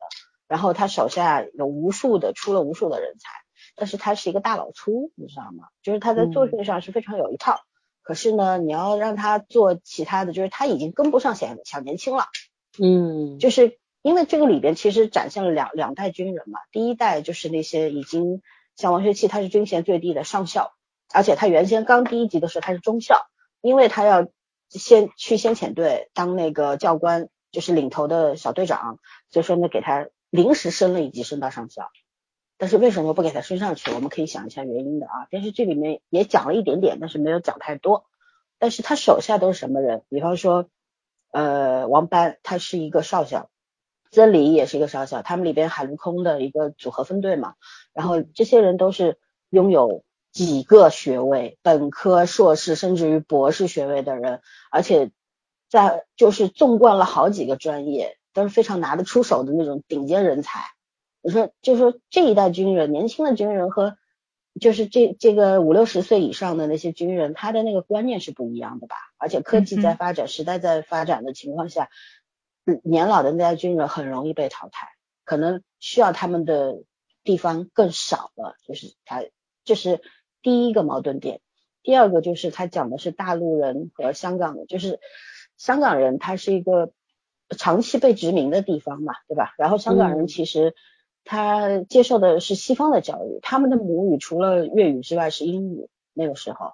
然后他手下有无数的出了无数的人才，但是他是一个大老粗，你知道吗？就是他在做事上是非常有一套，可是呢，你要让他做其他的，就是他已经跟不上小小年轻了，嗯就是因为这个里边其实展现了两两代军人嘛，第一代就是那些已经像王学圻，他是军衔最低的上校，而且他原先刚第一级的时候他是中校，因为他要先去先遣队当那个教官，就是领头的小队长，所以说呢给他临时升了一级，升到上校。但是为什么不给他升上去？我们可以想一下原因的啊。电视剧里面也讲了一点点，但是没有讲太多。但是他手下都是什么人？比方说，呃，王班他是一个少校，曾黎也是一个少校，他们里边海陆空的一个组合分队嘛。然后这些人都是拥有几个学位，本科、硕士甚至于博士学位的人，而且在就是纵贯了好几个专业，都是非常拿得出手的那种顶尖人才。你说，就是说这一代军人，年轻的军人和就是这这个五六十岁以上的那些军人，他的那个观念是不一样的吧？而且科技在发展，时代在发展的情况下，嗯年老的那代军人很容易被淘汰，可能需要他们的地方更少了。就是他，这是第一个矛盾点。第二个就是他讲的是大陆人和香港人，就是香港人他是一个长期被殖民的地方嘛，对吧？然后香港人其实。他接受的是西方的教育，他们的母语除了粤语之外是英语。那个时候，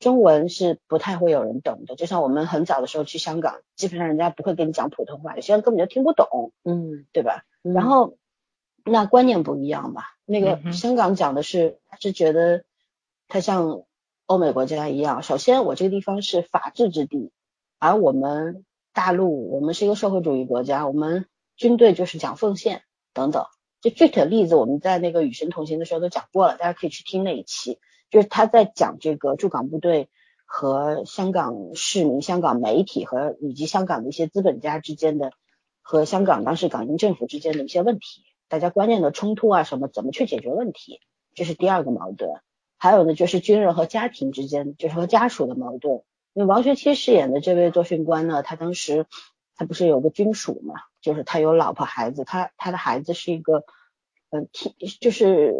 中文是不太会有人懂的。就像我们很早的时候去香港，基本上人家不会跟你讲普通话，有些人根本就听不懂，嗯对吧？然后那观念不一样吧？那个香港讲的是，他是觉得他像欧美国家一样，首先我这个地方是法治之地，而我们大陆我们是一个社会主义国家，我们军队就是讲奉献等等。就具体的例子，我们在那个与神同行的时候都讲过了，大家可以去听那一期。就是他在讲这个驻港部队和香港市民、香港媒体和以及香港的一些资本家之间的和香港当时港英政府之间的一些问题，大家观念的冲突啊什么，怎么去解决问题，这是第二个矛盾。还有呢，就是军人和家庭之间，就是和家属的矛盾。因为王学圻饰演的这位作训官呢，他当时他不是有个军属嘛，就是他有老婆孩子，他他的孩子是一个。嗯，听就是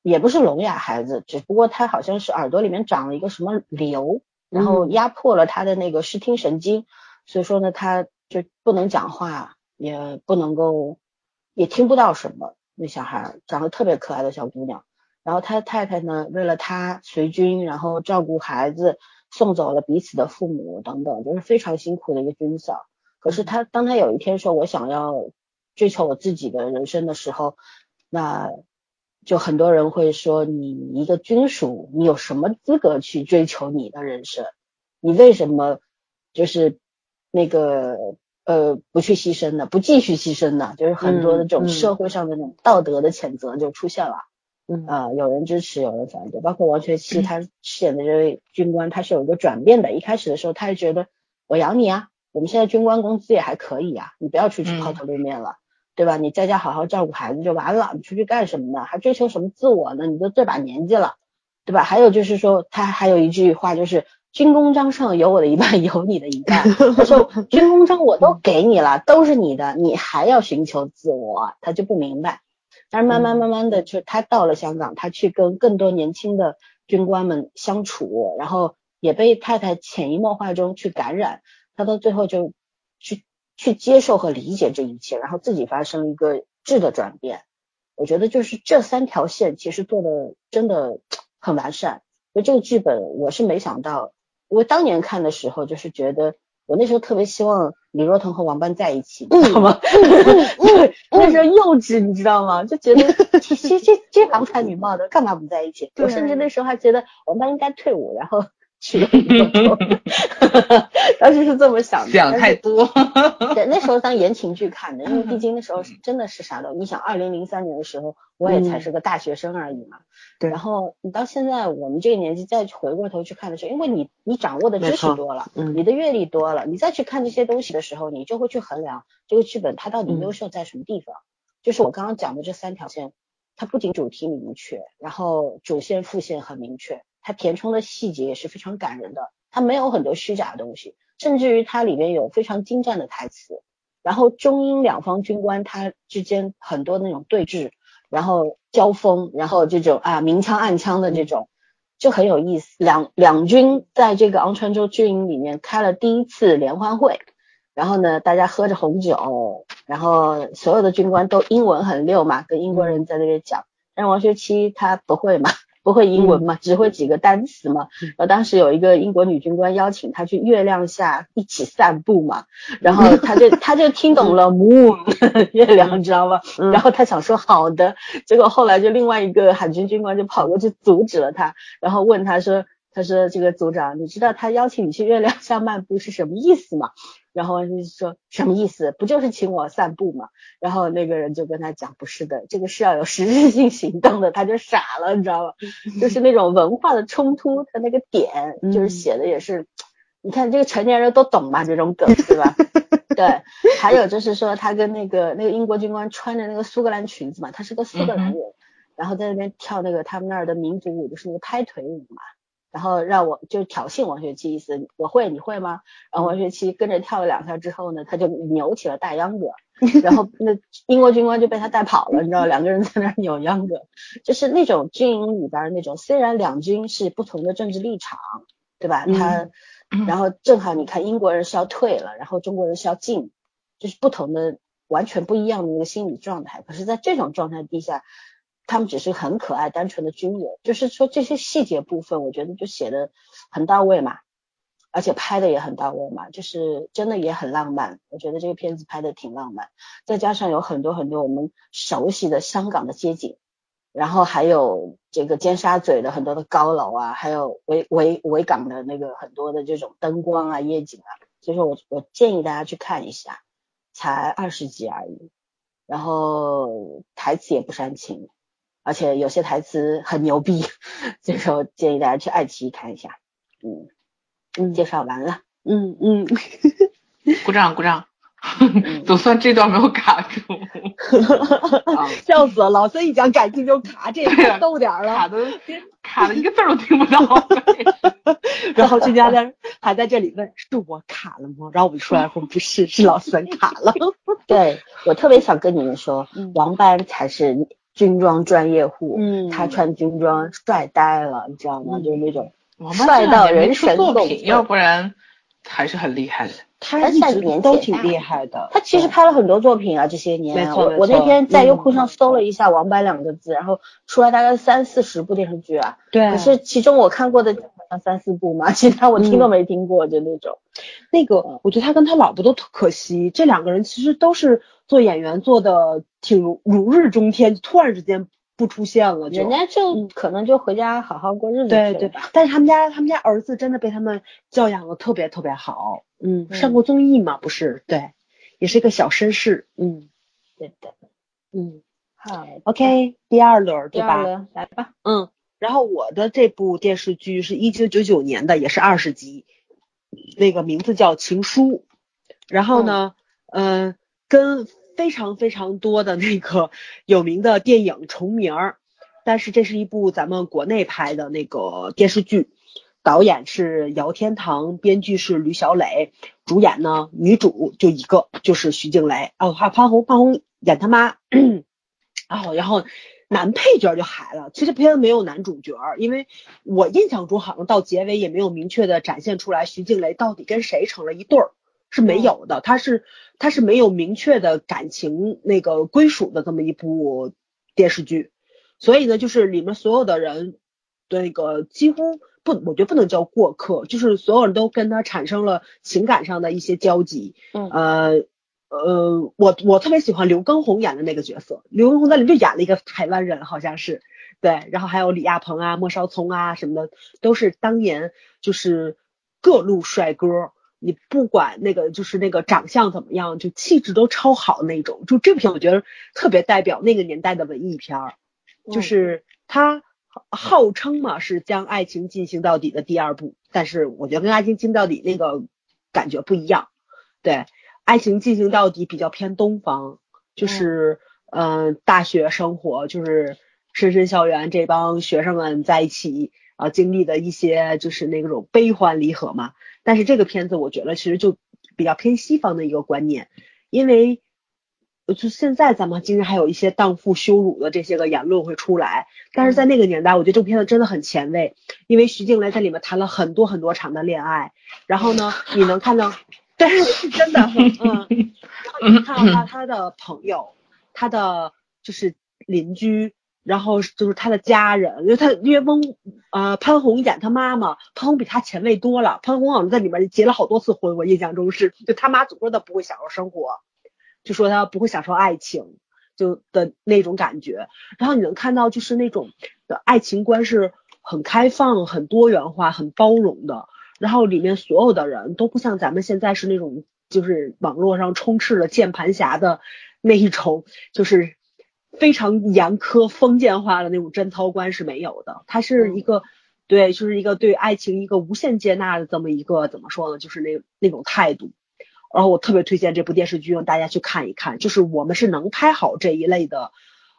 也不是聋哑孩子，只不过他好像是耳朵里面长了一个什么瘤，然后压迫了他的那个视听神经，所以说呢，他就不能讲话，也不能够，也听不到什么。那小孩长得特别可爱的小姑娘，然后他太太呢，为了他随军，然后照顾孩子，送走了彼此的父母等等，就是非常辛苦的一个军嫂。可是他当他有一天说，我想要。追求我自己的人生的时候，那就很多人会说，你一个军属，你有什么资格去追求你的人生？你为什么就是那个呃不去牺牲呢？不继续牺牲呢？就是很多的这种社会上的那种道德的谴责就出现了。嗯啊，有人支持，有人反对，包括王学圻他饰演的这位军官，他是有一个转变的。一开始的时候，他是觉得我养你啊，我们现在军官工资也还可以啊，你不要出去抛头露面了，对吧？你在家好好照顾孩子就完了，你出去干什么呢？还追求什么自我呢？你都这把年纪了，对吧？还有就是说，他还有一句话就是。军功章上有我的一半，有你的一半。[laughs] 他说军功章我都给你了，都是你的，你还要寻求自我，他就不明白。但是慢慢慢慢的，就他到了香港，他去跟更多年轻的军官们相处，然后也被太太潜移默化中去感染，他到最后就去去接受和理解这一切，然后自己发生一个质的转变。我觉得就是这三条线其实做的真的 [tsk] 很完善。就这个剧本，我是没想到。我当年看的时候，就是觉得我那时候特别希望李若彤和王斑在一起，你知道吗？[laughs] 那时候幼稚，你知道吗？就觉得这这这这郎才女貌的，干嘛不在一起？我甚至那时候还觉得王斑应该退伍，然后。去了，[laughs] 当时是这么想的。想太多。对，那时候当言情剧看的，因为毕竟那时候是真的是啥都。你想，二零零三年的时候，我也才是个大学生而已嘛。对。然后你到现在我们这个年纪再回过头去看的时候，因为你你掌握的知识多了，你的阅历多了，你再去看这些东西的时候，你就会去衡量这个剧本它到底优秀在什么地方。就是我刚刚讲的这三条线，它不仅主题明确，然后主线副线很明确。它填充的细节也是非常感人的，它没有很多虚假的东西，甚至于它里面有非常精湛的台词。然后中英两方军官他之间很多那种对峙，然后交锋，然后这种啊明枪暗枪的这种就很有意思。两两军在这个昂船洲军营里面开了第一次联欢会，然后呢大家喝着红酒，然后所有的军官都英文很溜嘛，跟英国人在那边讲，但王学圻他不会嘛。不会英文嘛，只会几个单词嘛。然后当时有一个英国女军官邀请他去月亮下一起散步嘛，然后 [laughs] 他就他就听懂了 moon [laughs] 月亮，知道吗？然后他想说好的，结果后来就另外一个海军军官就跑过去阻止了他，然后问他说。他说：“这个组长，你知道他邀请你去月亮下漫步是什么意思吗？”然后就说：“什么意思？不就是请我散步吗？”然后那个人就跟他讲：“不是的，这个是要有实质性行动的。”他就傻了，你知道吗？就是那种文化的冲突，他那个点就是写的也是，你看这个成年人都懂嘛，这种梗对吧？对。[laughs] 还有就是说，他跟那个那个英国军官穿着那个苏格兰裙子嘛，他是个苏格兰人，然后在那边跳那个他们那儿的民族舞，就是那个拍腿舞嘛。然后让我就挑衅王学圻，意思我会你会吗？然后王学圻跟着跳了两下之后呢，他就扭起了大秧歌，[laughs] 然后那英国军官就被他带跑了，你知道，两个人在那扭秧歌，就是那种军营里边那种，虽然两军是不同的政治立场，对吧？他然后正好你看英国人是要退了，然后中国人是要进，就是不同的完全不一样的那个心理状态。可是，在这种状态底下。他们只是很可爱、单纯的军人，就是说这些细节部分，我觉得就写的很到位嘛，而且拍的也很到位嘛，就是真的也很浪漫。我觉得这个片子拍的挺浪漫，再加上有很多很多我们熟悉的香港的街景，然后还有这个尖沙咀的很多的高楼啊，还有维维维港的那个很多的这种灯光啊、夜景啊，所以说我我建议大家去看一下，才二十集而已，然后台词也不煽情。而且有些台词很牛逼，所以说建议大家去爱奇艺看一下。嗯嗯，介绍完了。嗯嗯，[laughs] 鼓掌鼓掌，[laughs] 总算这段没有卡住。[laughs] 笑死了，老孙一讲感情就卡，这也太逗点了。卡的卡的一个字都听不到。然后这家人还在这里问是我卡了吗？然后我们出来说不是，是老孙卡了。对我特别想跟你们说，王班才是。军装专业户，嗯，他穿军装帅呆了，你知道吗？就是那种帅到人神共愤，要不然还是很厉害的。他一直都挺厉害的。他其实拍了很多作品啊，这些年。我我那天在优酷上搜了一下“王白”两个字，然后出来大概三四十部电视剧啊。对。可是其中我看过的三四部嘛，[laughs] 其他我听都没听过，就那种。那个，我觉得他跟他老婆都可惜，这两个人其实都是。做演员做的挺如日中天，突然之间不出现了，人家就可能就回家好好过日子对对吧？但是他们家他们家儿子真的被他们教养的特别特别好，嗯，上过综艺嘛，不是？对，也是一个小绅士，嗯，对的，嗯，好，OK，第二轮对吧？来吧，嗯，然后我的这部电视剧是一九九九年的，也是二十集，那个名字叫《情书》，然后呢，嗯，跟非常非常多的那个有名的电影重名儿，但是这是一部咱们国内拍的那个电视剧，导演是姚天堂，编剧是吕小磊，主演呢女主就一个，就是徐静蕾，哦，还有潘虹，潘虹演他妈，然 [coughs] 后，然后。男配角就海了，其实片子没有男主角，因为我印象中好像到结尾也没有明确的展现出来徐静蕾到底跟谁成了一对儿，是没有的，他是他是没有明确的感情那个归属的这么一部电视剧，所以呢，就是里面所有的人那个几乎不，我觉得不能叫过客，就是所有人都跟他产生了情感上的一些交集，嗯。呃。呃，我我特别喜欢刘畊宏演的那个角色，刘畊宏在里面就演了一个台湾人，好像是对，然后还有李亚鹏啊、莫少聪啊什么的，都是当年就是各路帅哥，你不管那个就是那个长相怎么样，就气质都超好那种。就这部片我觉得特别代表那个年代的文艺片儿，就是他号称嘛是将爱情进行到底的第二部，但是我觉得跟爱情进到底那个感觉不一样，对。爱情进行到底比较偏东方，就是嗯，大学生活就是深深校园这帮学生们在一起啊经历的一些就是那种悲欢离合嘛。但是这个片子我觉得其实就比较偏西方的一个观念，因为就现在咱们经常还有一些荡妇羞辱的这些个言论会出来，但是在那个年代，我觉得这部片子真的很前卫，因为徐静蕾在里面谈了很多很多场的恋爱，然后呢，你能看到。但是是真的，嗯，[laughs] 然后你看到他他的朋友，他的就是邻居，然后就是他的家人，因为他因为翁呃潘虹演他妈妈，潘虹比他前卫多了，潘虹好像在里面结了好多次婚，我印象中是，就他妈总说他不会享受生活，就说他不会享受爱情，就的那种感觉，然后你能看到就是那种的爱情观是很开放、很多元化、很包容的。然后里面所有的人都不像咱们现在是那种，就是网络上充斥了键盘侠的那一种，就是非常严苛封建化的那种贞操观是没有的。它是一个，对，就是一个对爱情一个无限接纳的这么一个怎么说呢？就是那那种态度。然后我特别推荐这部电视剧让大家去看一看，就是我们是能拍好这一类的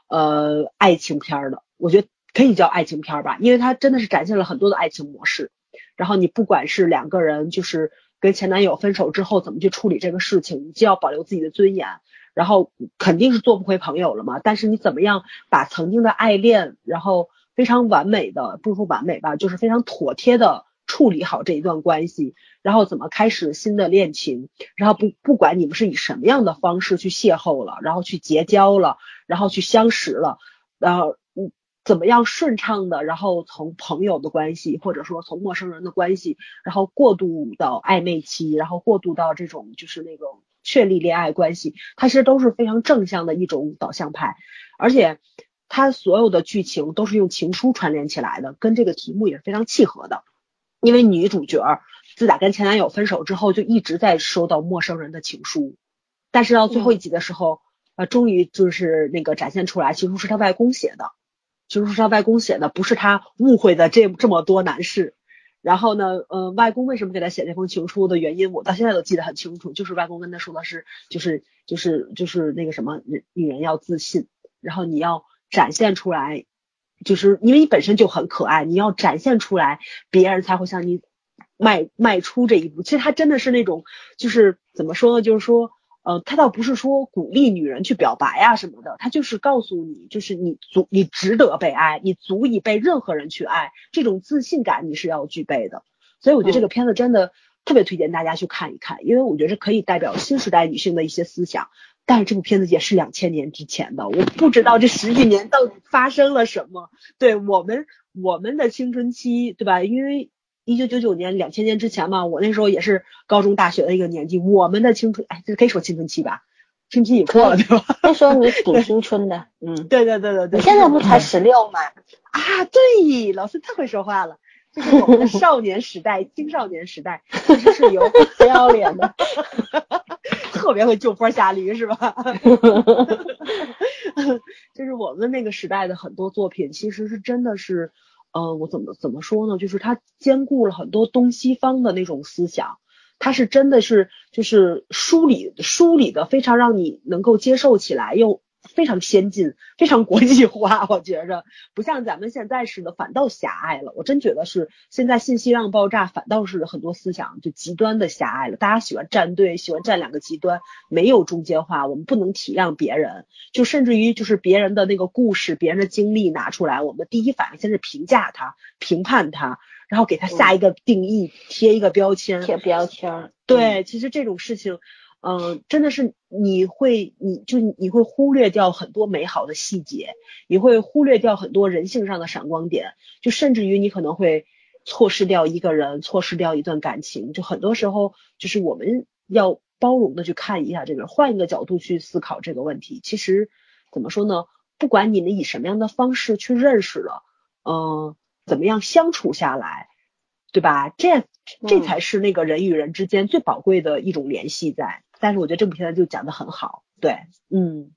呃爱情片的，我觉得可以叫爱情片吧，因为它真的是展现了很多的爱情模式。然后你不管是两个人，就是跟前男友分手之后怎么去处理这个事情，你既要保留自己的尊严，然后肯定是做不回朋友了嘛。但是你怎么样把曾经的爱恋，然后非常完美的，不说完美吧，就是非常妥帖的处理好这一段关系，然后怎么开始新的恋情，然后不不管你们是以什么样的方式去邂逅了，然后去结交了，然后去相识了，然后。怎么样顺畅的，然后从朋友的关系，或者说从陌生人的关系，然后过渡到暧昧期，然后过渡到这种就是那种确立恋爱关系，它其实都是非常正向的一种导向派，而且它所有的剧情都是用情书串联起来的，跟这个题目也是非常契合的。因为女主角自打跟前男友分手之后，就一直在收到陌生人的情书，但是到最后一集的时候，呃，终于就是那个展现出来，情书是她外公写的。就是他外公写的，不是他误会的这这么多男士。然后呢，呃，外公为什么给他写这封情书的原因，我到现在都记得很清楚。就是外公跟他说的是，就是就是就是那个什么，女人要自信，然后你要展现出来，就是因为你本身就很可爱，你要展现出来，别人才会向你迈迈出这一步。其实他真的是那种，就是怎么说呢，就是说。呃，他倒不是说鼓励女人去表白啊什么的，他就是告诉你，就是你足，你值得被爱，你足以被任何人去爱，这种自信感你是要具备的。所以我觉得这个片子真的特别推荐大家去看一看，因为我觉得可以代表新时代女性的一些思想。但是这部片子也是两千年之前的，我不知道这十几年到底发生了什么。对我们我们的青春期，对吧？因为。一九九九年，两千年之前嘛，我那时候也是高中、大学的一个年纪。我们的青春，哎，这可以说青春期吧？青春期已过了，对吧？[laughs] 那时候你挺青春的，嗯，对对对对对。你现在不才十六吗？[laughs] 啊，对，老师太会说话了。这是我们的少年时代、青少年时代，其实是有不要脸的，[laughs] 特别会就坡下驴，是吧？就是我们那个时代的很多作品，其实是真的是。呃，我怎么怎么说呢？就是它兼顾了很多东西方的那种思想，它是真的是就是梳理梳理的非常让你能够接受起来又。非常先进，非常国际化，我觉着不像咱们现在似的，反倒狭隘了。我真觉得是现在信息量爆炸，反倒是很多思想就极端的狭隘了。大家喜欢站队，喜欢站两个极端，没有中间化。我们不能体谅别人，就甚至于就是别人的那个故事、别人的经历拿出来，我们第一反应先是评价他、评判他，然后给他下一个定义、贴一个标签。贴标签。对，其实这种事情。嗯，真的是你会，你就你会忽略掉很多美好的细节，你会忽略掉很多人性上的闪光点，就甚至于你可能会错失掉一个人，错失掉一段感情。就很多时候，就是我们要包容的去看一下这个，换一个角度去思考这个问题。其实怎么说呢？不管你们以什么样的方式去认识了，嗯，怎么样相处下来，对吧？这这才是那个人与人之间最宝贵的一种联系在。但是我觉得这部片子就讲的很好，对，嗯，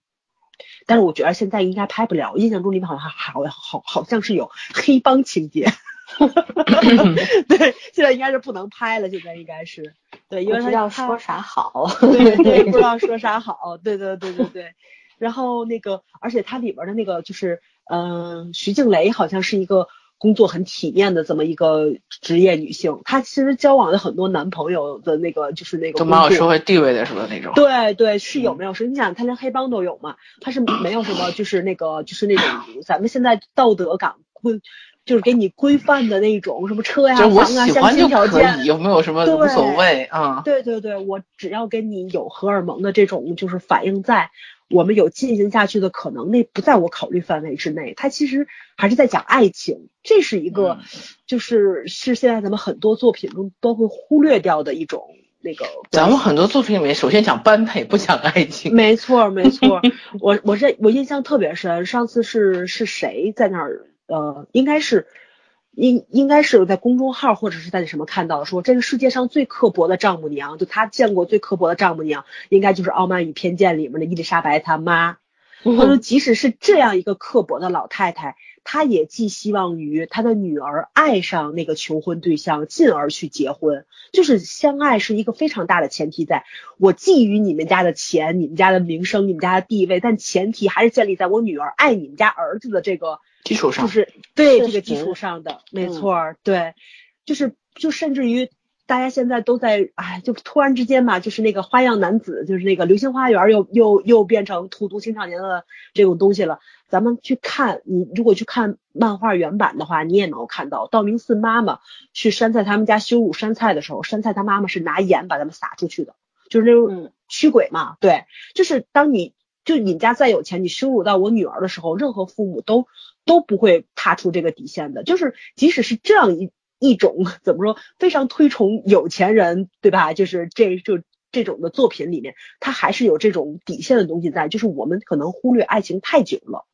但是我觉得现在应该拍不了，印象中里面好像好好好像是有黑帮情节，[laughs] 对，现在应该是不能拍了，现在应该是，对，因为他要说啥好，对对，不知道说啥好，对对 [laughs] 对对对，然后那个，而且它里边的那个就是，嗯，徐静蕾好像是一个。工作很体面的这么一个职业女性，她其实交往的很多男朋友的那个就是那个都蛮有社会地位的什么？那种对对是有没有？是你想，她连黑帮都有嘛？她是没有什么，就是那个就是那种咱们现在道德感规，就是给你规范的那种什么车呀、房啊、相亲条件，有没有什么无所谓啊？对对对，我只要跟你有荷尔蒙的这种就是反应在。我们有进行下去的可能，那不在我考虑范围之内。他其实还是在讲爱情，这是一个，就是是现在咱们很多作品中都会忽略掉的一种那个。咱们很多作品里面，首先讲般配，不讲爱情。没错，没错。我我这我印象特别深，上次是是谁在那儿？呃，应该是。应应该是在公众号或者是在什么看到的，说这个世界上最刻薄的丈母娘，就他见过最刻薄的丈母娘，应该就是《傲慢与偏见》里面的伊丽莎白他妈。他说，即使是这样一个刻薄的老太太，她也寄希望于他的女儿爱上那个求婚对象，进而去结婚。就是相爱是一个非常大的前提，在我觊觎你们家的钱、你们家的名声、你们家的地位，但前提还是建立在我女儿爱你们家儿子的这个。基础上就是对这个基础上的，没错，对，就是就甚至于大家现在都在，哎，就突然之间嘛，就是那个花样男子，就是那个流星花园又又又变成荼毒青少年的这种东西了。咱们去看，你如果去看漫画原版的话，你也能够看到，道明寺妈妈去山菜他们家羞辱山菜的时候，山菜他妈妈是拿盐把他们撒出去的，就是那种驱鬼嘛，对，就是当你。就你家再有钱，你羞辱到我女儿的时候，任何父母都都不会踏出这个底线的。就是即使是这样一一种 [laughs] 怎么说，非常推崇有钱人，对吧？就是这就这种的作品里面，他还是有这种底线的东西在。就是我们可能忽略爱情太久了，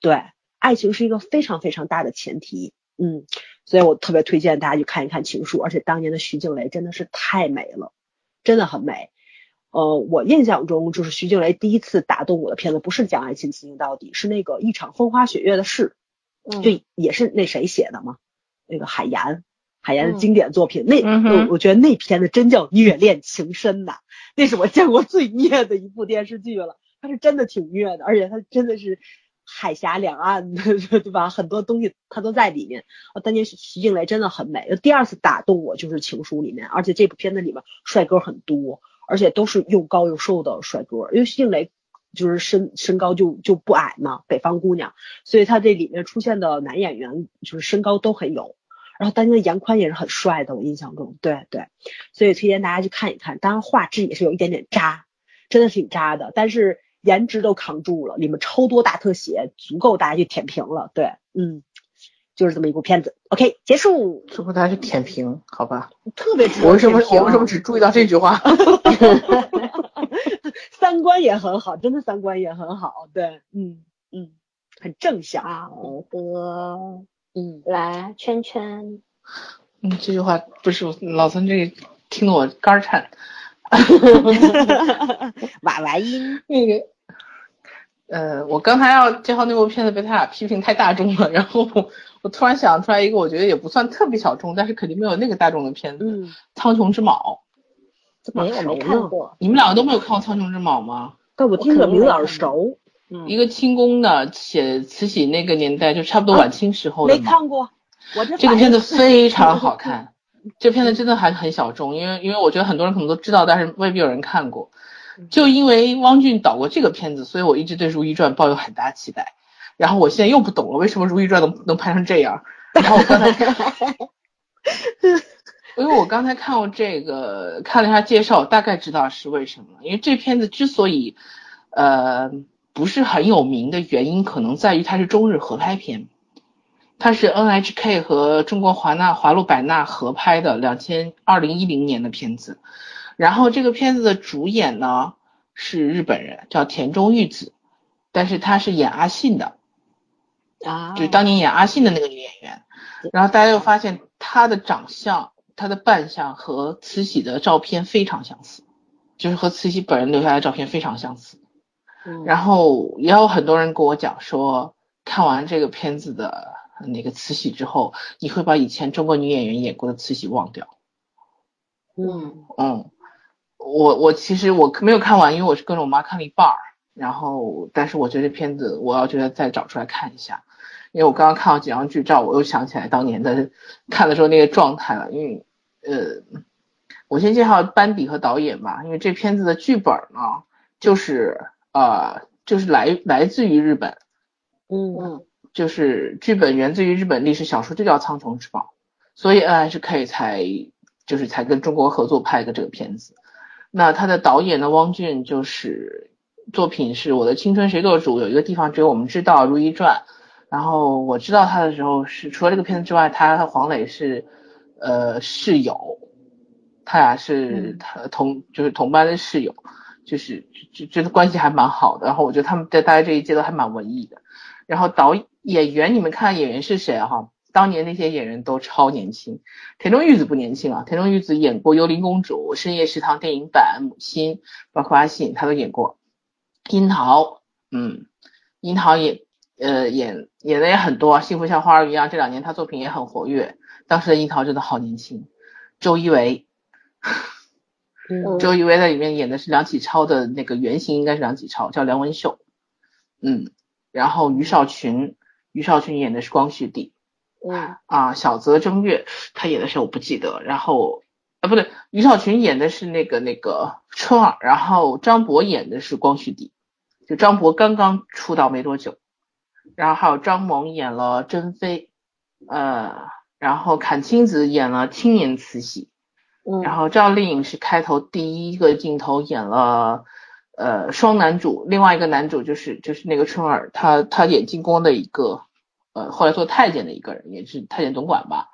对，爱情是一个非常非常大的前提。嗯，所以我特别推荐大家去看一看《情书》，而且当年的徐静蕾真的是太美了，真的很美。呃，我印象中就是徐静蕾第一次打动我的片子，不是讲爱情进行到底，是那个一场风花雪月的事，就也是那谁写的嘛，那个海岩，海岩的经典作品。那我我觉得那片子真叫虐恋情深呐，那是我见过最虐的一部电视剧了。它是真的挺虐的，而且它真的是海峡两岸的，[laughs] 对吧？很多东西它都在里面。当年徐静蕾真的很美。第二次打动我就是《情书》里面，而且这部片子里面帅哥很多。而且都是又高又瘦的帅哥，因为徐静蕾就是身身高就就不矮嘛，北方姑娘，所以她这里面出现的男演员就是身高都很有，然后当年的严宽也是很帅的，我印象中，对对，所以推荐大家去看一看，当然画质也是有一点点渣，真的挺渣的，但是颜值都扛住了，里面超多大特写，足够大家去舔屏了，对，嗯。就是这么一部片子，OK，结束。最后大家是舔屏，好吧？特别我为什么我为什么只注意到这句话？[laughs] 三观也很好，真的三观也很好。对，嗯嗯，很正向。好的，嗯，来圈圈。嗯，这句话不是老孙这听得我肝颤。[laughs] 娃娃音那个呃，我刚才要介绍那部片子被他俩批评太大众了，然后我突然想出来一个，我觉得也不算特别小众，但是肯定没有那个大众的片子，嗯，《苍穹之昴没有没看过》。，你们两个都没有看过《苍穹之昴》吗？但我听着名字耳熟，嗯，一个清宫的，写慈禧那个年代，就差不多晚清时候的没。看过，我这这个片子非常好看，这片子真的还很小众，因为因为我觉得很多人可能都知道，但是未必有人看过。就因为汪俊导过这个片子，所以我一直对《如懿传》抱有很大期待。然后我现在又不懂了，为什么《如懿传》能能拍成这样？然后我刚才看，[laughs] 因为我刚才看过这个，看了一下介绍，大概知道是为什么。因为这片子之所以呃不是很有名的原因，可能在于它是中日合拍片。它是 NHK 和中国华纳华录百纳合拍的，两千二零一零年的片子。然后这个片子的主演呢是日本人，叫田中裕子，但是她是演阿信的，啊，就是当年演阿信的那个女演员。然后大家又发现她的长相、她的扮相和慈禧的照片非常相似，就是和慈禧本人留下来的照片非常相似。嗯然后也有很多人跟我讲说，看完这个片子的那个慈禧之后，你会把以前中国女演员演过的慈禧忘掉。嗯嗯，我我其实我没有看完，因为我是跟着我妈看了一半儿，然后但是我觉得这片子我要觉得再找出来看一下，因为我刚刚看到几张剧照，我又想起来当年的看的时候那个状态了，因为呃，我先介绍班底和导演吧，因为这片子的剧本呢，就是呃就是来来自于日本，嗯嗯就是剧本源自于日本历史小说，就叫《苍穹之宝》，所以 NHK 才就是才跟中国合作拍的这个片子。那他的导演呢，汪俊就是作品是我的青春谁做主，有一个地方只有我们知道《如懿传》，然后我知道他的时候是除了这个片子之外，他和黄磊是呃室友，他俩是同就是同班的室友，就是就觉得关系还蛮好的。然后我觉得他们在大家这一届都还蛮文艺的。然后导演员，你们看演员是谁啊哈？当年那些演员都超年轻，田中裕子不年轻啊，田中裕子演过《幽灵公主》《深夜食堂》电影版、母亲，包括阿信，他都演过。樱桃，嗯，樱桃也呃演演的也很多啊，《幸福像花儿一样》这两年他作品也很活跃。当时的樱桃真的好年轻。周一围，嗯周一围在里面演的是梁启超的那个原型，应该是梁启超，叫梁文秀。嗯，然后于少群，于少群演的是光绪帝。嗯。啊，小泽征月他演的是我不记得，然后啊不对，于少群演的是那个那个春儿，然后张博演的是光绪帝，就张博刚刚出道没多久，然后还有张萌演了珍妃，呃，然后阚清子演了青年慈禧，嗯，然后赵丽颖是开头第一个镜头演了呃双男主，另外一个男主就是就是那个春儿，他他演进宫的一个呃后来做太监的一个人，也是太监总管吧，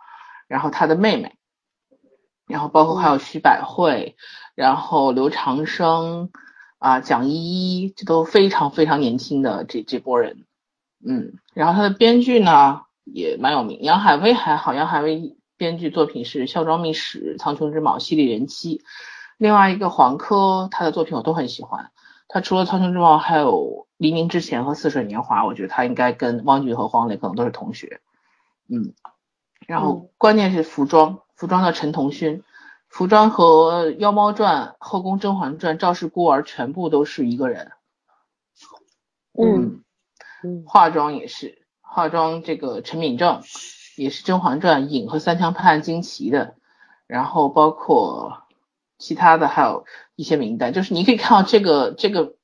然后他的妹妹，然后包括还有徐百惠，然后刘长生啊蒋依依，这都非常非常年轻的这这波人，嗯，然后他的编剧呢也蛮有名，杨海威还好，杨海威编剧作品是《孝庄秘史》《苍穹之昴》《犀利人妻》，另外一个黄科他的作品我都很喜欢，他除了《苍穹之昴》，还有《黎明之前》和《似水年华》，我觉得他应该跟汪俊和黄磊可能都是同学，嗯，然后关键是服装，服装的陈同勋。服装和《妖猫传》《后宫甄嬛传》《赵氏孤儿》全部都是一个人，嗯。嗯。化妆也是，化妆这个陈敏正也是《甄嬛传》影和三枪判惊奇的，然后包括其他的还有一些名单，就是你可以看到这个这个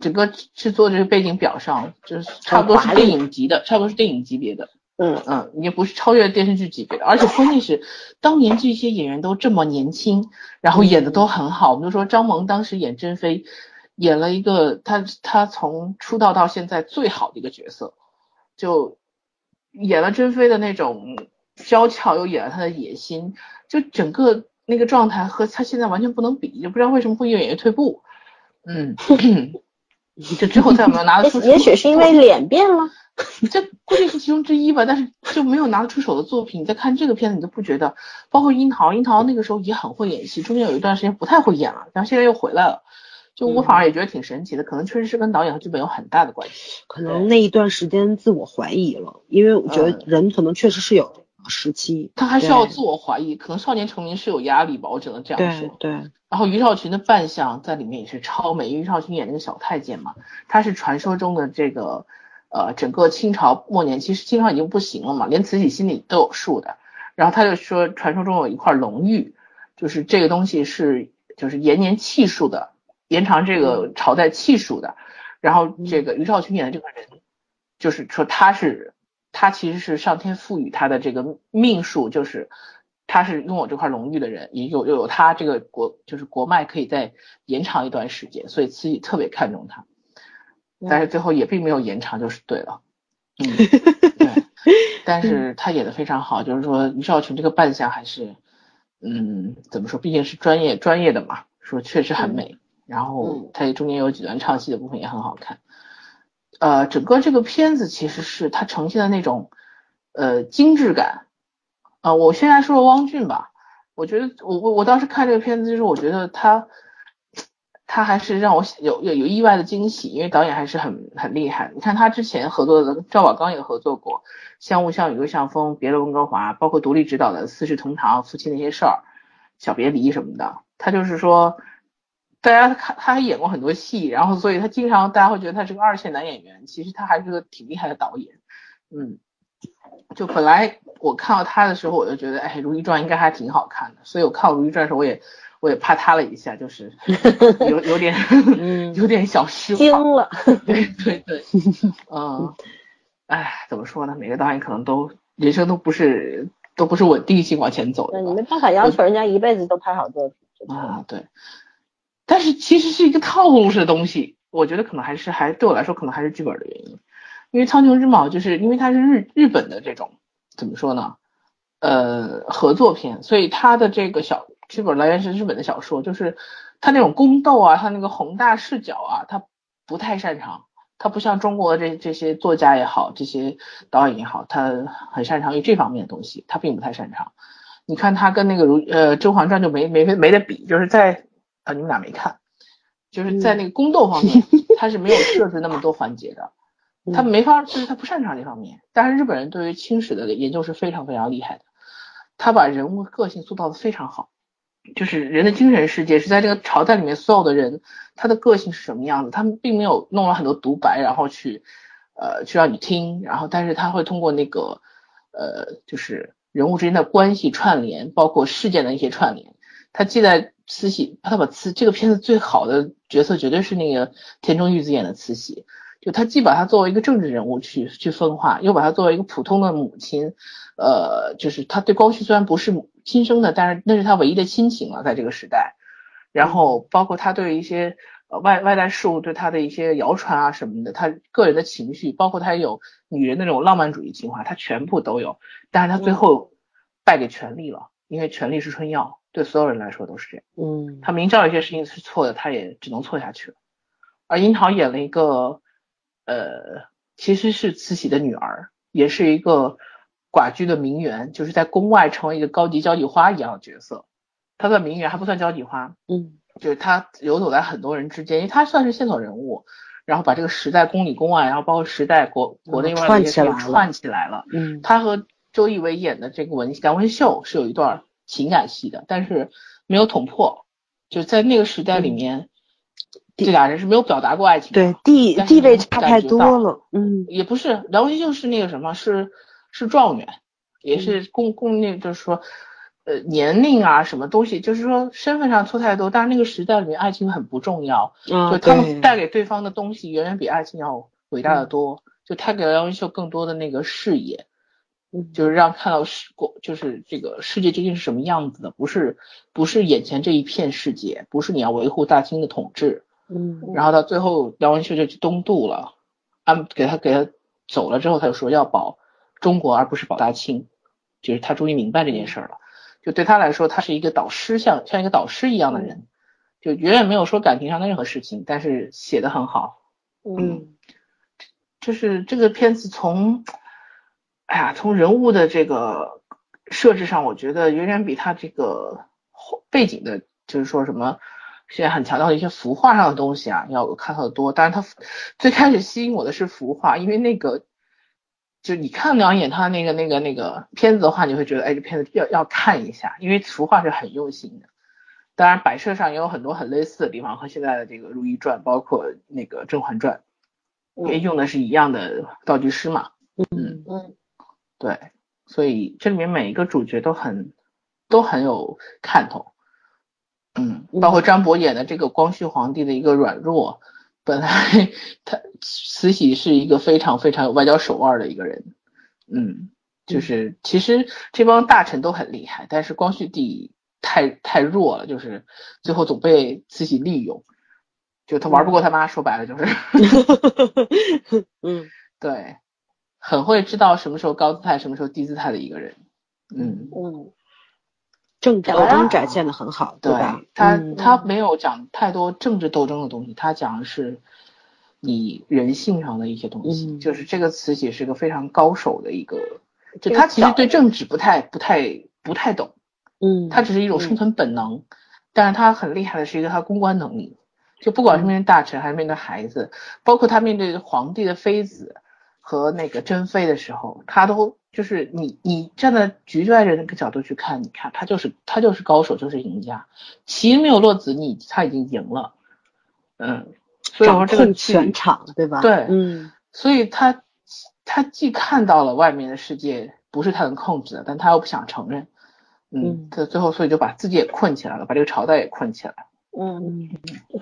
整个制作这个背景表上，就是差不多是电影级的，差不多是电影级别的。嗯嗯，也不是超越电视剧级别的，而且关键是当年这些演员都这么年轻，然后演的都很好。我们就说张萌当时演珍妃，演了一个她她从出道到现在最好的一个角色，就演了珍妃的那种娇俏，又演了她的野心，就整个那个状态和她现在完全不能比，也不知道为什么会越演员退步。嗯，[laughs] 这之后再有没有拿得出手？[laughs] 也许是因为脸变了。[laughs] 这估计是其中之一吧，但是就没有拿得出手的作品。你再看这个片子，你都不觉得。包括樱桃，樱桃那个时候也很会演戏，中间有一段时间不太会演了，然后现在又回来了。就我反而也觉得挺神奇的，可能确实是跟导演和剧本有很大的关系。可能那一段时间自我怀疑了，因为我觉得人可能确实是有时期，他还需要自我怀疑，可能少年成名是有压力吧，我只能这样说。对。然后于少群的扮相在里面也是超美，于少群演那个小太监嘛，他是传说中的这个呃整个清朝末年，其实清朝已经不行了嘛，连慈禧心里都有数的。然后他就说，传说中有一块龙玉，就是这个东西是就是延年气数的，延长这个朝代气数的。然后这个于少群演的这个人，就是说他是他其实是上天赋予他的这个命数，就是。他是拥有这块龙玉的人，也有又有他这个国就是国脉可以再延长一段时间，所以慈禧特别看重他，但是最后也并没有延长，就是对了，嗯，[laughs] 对，但是他演的非常好，就是说于少群这个扮相还是，嗯，怎么说，毕竟是专业专业的嘛，说确实很美，然后他也中间有几段唱戏的部分也很好看，呃，整个这个片子其实是它呈现的那种呃精致感。啊，我先来说说汪俊吧。我觉得我我我当时看这个片子，就是我觉得他他还是让我有有有意外的惊喜，因为导演还是很很厉害。你看他之前合作的赵宝刚也合作过《像雾像雨又像风》《别了温哥华》，包括独立指导的《四世同堂》《夫妻那些事儿》《小别离》什么的。他就是说，大家看他还演过很多戏，然后所以他经常大家会觉得他是个二线男演员，其实他还是个挺厉害的导演。嗯。就本来我看到他的时候，我就觉得，哎，《如懿传》应该还挺好看的，所以我看《如懿传》的时候，我也我也怕他了一下，就是 [laughs] 有有点 [laughs] 有点小失望。惊了。对对对，嗯，哎，怎么说呢？每个导演可能都人生都不是都不是稳定性往前走的。你没办法要求人家一辈子都拍好作品。啊，对。但是其实是一个套路式的东西，我觉得可能还是还对我来说可能还是剧本的原因。因为《苍穹之昴》就是因为它是日日本的这种怎么说呢？呃，合作片，所以它的这个小剧本来源是日本的小说，就是它那种宫斗啊，它那个宏大视角啊，它不太擅长。它不像中国这这些作家也好，这些导演也好，他很擅长于这方面的东西，他并不太擅长。你看他跟那个如呃《甄嬛传》就没没没得比，就是在啊你们俩没看，就是在那个宫斗方面，[laughs] 他是没有设置那么多环节的。[laughs] 他没法，就是他不擅长这方面。但是日本人对于清史的研究是非常非常厉害的，他把人物个性塑造的非常好，就是人的精神世界是在这个朝代里面所有的人，他的个性是什么样子，他们并没有弄了很多独白，然后去呃去让你听，然后但是他会通过那个呃就是人物之间的关系串联，包括事件的一些串联，他记在慈禧，他把慈这个片子最好的角色绝对是那个田中裕子演的慈禧。就他既把她作为一个政治人物去去分化，又把她作为一个普通的母亲，呃，就是他对光绪虽然不是亲生的，但是那是他唯一的亲情了，在这个时代。然后包括他对一些呃外外来事物对他的一些谣传啊什么的，他个人的情绪，包括他有女人的那种浪漫主义情怀，他全部都有。但是他最后败给权力了，因为权力是春药，对所有人来说都是这样。嗯，他明知道有些事情是错的，他也只能错下去了。而樱桃演了一个。呃，其实是慈禧的女儿，也是一个寡居的名媛，就是在宫外成为一个高级交际花一样的角色。她的名媛还不算交际花，嗯，就是她游走在很多人之间，因为她算是线索人物，然后把这个时代宫里宫外，然后包括时代国国内外的一些串起来了。嗯，她和周一围演的这个文梁文秀是有一段情感戏的，但是没有捅破，就在那个时代里面。这俩人是没有表达过爱情，对地地位差太多了，嗯，也不是梁文秀是那个什么，是是状元，也是公公那，就是说，呃，年龄啊什么东西，就是说身份上错太多，但是那个时代里面爱情很不重要，就他们带给对方的东西远远比爱情要伟大的多，就他给了梁文秀更多的那个视野，就是让看到世过，就是这个世界究竟是什么样子的，不是不是眼前这一片世界，不是你要维护大清的统治。嗯，然后到最后梁文秀就去东渡了，安给他给他走了之后，他就说要保中国而不是保大清，就是他终于明白这件事儿了。就对他来说，他是一个导师，像像一个导师一样的人，就远远没有说感情上的任何事情，但是写的很好。嗯，就是这个片子从，哎呀，从人物的这个设置上，我觉得远远比他这个背景的，就是说什么。现在很强调的一些服化上的东西啊，要看到的多。但是他最开始吸引我的是服化，因为那个就你看两眼他那个那个那个片子的话，你会觉得哎，这片子要要看一下，因为服化是很用心的。当然摆设上也有很多很类似的地方，和现在的这个《如懿传》包括那个《甄嬛传》因为用的是一样的道具师嘛。嗯嗯，对，所以这里面每一个主角都很都很有看头。嗯，包括张博演的这个光绪皇帝的一个软弱，本来 [laughs] 他慈禧是一个非常非常有外交手腕的一个人，嗯，就是其实这帮大臣都很厉害，但是光绪帝太太弱了，就是最后总被慈禧利用，就他玩不过他妈，说白了就是，[laughs] 嗯，对，很会知道什么时候高姿态，什么时候低姿态的一个人，嗯嗯。政治斗争展现的很好，对吧？他嗯他没有讲太多政治斗争的东西，他讲的是你人性上的一些东西。嗯就是这个慈禧是个非常高手的一个，就这个他其实对政治不太不太不太懂，嗯，他只是一种生存本能。但是他很厉害的是一个他公关能力，就不管是面对大臣还是面对孩子，包括他面对皇帝的妃子和那个珍妃的时候，他都就是你你站在局外人那个角度去看，你看他就是他就是高手，就是赢家，棋没有落子，你他已经赢了，嗯，所以我说这个全场，对吧？对嗯。所以他他既看到了外面的世界不是他能控制的，但他又不想承认，嗯嗯，他最后所以就把自己也困起来了，把这个朝代也困起来嗯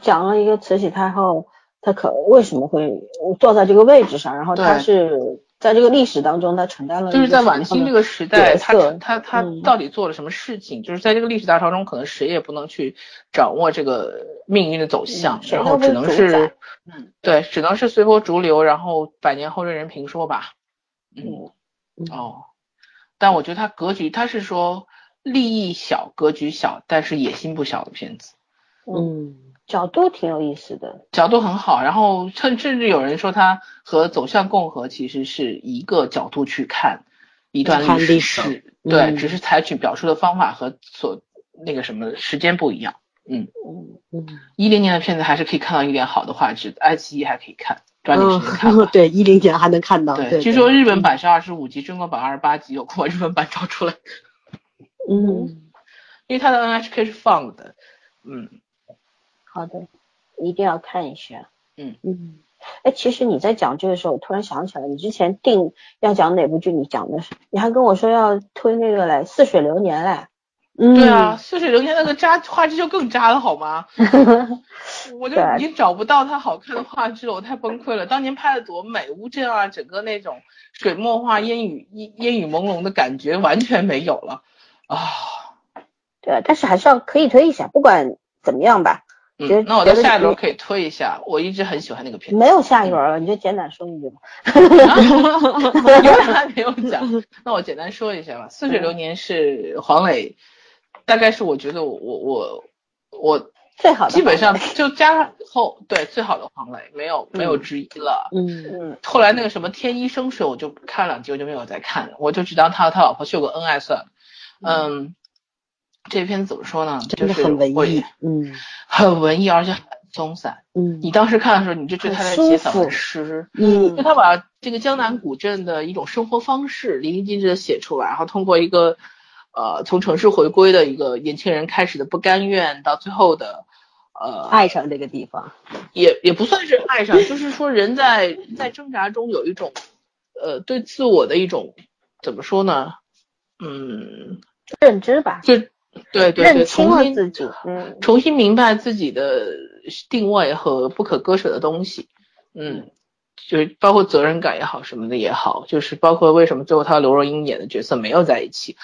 讲了一个慈禧太后，她可为什么会坐在这个位置上，然后他是在这个历史当中，他承担了就是在晚清这个时代，他他他嗯到底做了什么事情？就是在这个历史大潮中，可能谁也不能去掌握这个命运的走向嗯，然后只能是，嗯，对，只能是随波逐流，然后百年后任人评说吧。嗯，嗯哦，但我觉得他格局，他是说利益小，格局小，但是野心不小的片子。嗯角度挺有意思的。角度很好，然后甚甚至有人说它和《走向共和》其实是一个角度去看一段看历历史，对，嗯。只是采取表述的方法和所那个什么时间不一样。嗯，嗯，嗯，一零年的片子还是可以看到一点好的画质，爱奇艺还可以看，抓紧时间看 [laughs] 对，一零年还能看到，对，据说日本版是二十五集，中国版二十八集，有空把日本版找出来，嗯。因为它的 NHK 是放的。嗯，好的，一定要看一下。嗯嗯哎，其实你在讲这个时候，我突然想起来，你之前定要讲哪部剧，你讲的是，你还跟我说要推那个嘞《似水流年》嘞。嗯，对啊，，《似水流年》那个渣画质就更渣了，好吗？[laughs] 我就对已经找不到它好看的画质了，我太崩溃了。当年拍的多美，乌镇啊，整个那种水墨画、烟雨烟烟雨朦胧的感觉完全没有了啊。对啊，但是还是要可以推一下，不管怎么样吧。那我在觉得你下一轮可以推一下，我一直很喜欢那个片子。没有下一轮了，你就简短说一句吧。[laughs] 有人 [laughs] 还没有讲，那我简单说一下吧。《似水流年》是黄磊，大概是我觉得我我我我最好的基本上就加上后对最好的黄磊，没有没有之一了。嗯嗯后来那个什么《天一生水》，我就看了两集，我就没有再看了，我就只当他和他老婆秀个恩爱算了。嗯，这篇怎么说呢？就是很文艺，嗯很文艺，而且很松散。嗯你当时看的时候，你就觉得他在写散文诗。嗯就他把这个江南古镇的一种生活方式淋漓尽致的写出来，然后通过一个呃从城市回归的一个年轻人开始的不甘愿，到最后的呃爱上这个地方，也也不算是爱上，就是说人在在挣扎中有一种呃对自我的一种怎么说呢？嗯，认知吧，就对对对，重新自己。嗯，重新明白自己的定位和不可割舍的东西，嗯，就是包括责任感也好，什么的也好，就是包括为什么最后他和刘若英演的角色没有在一起。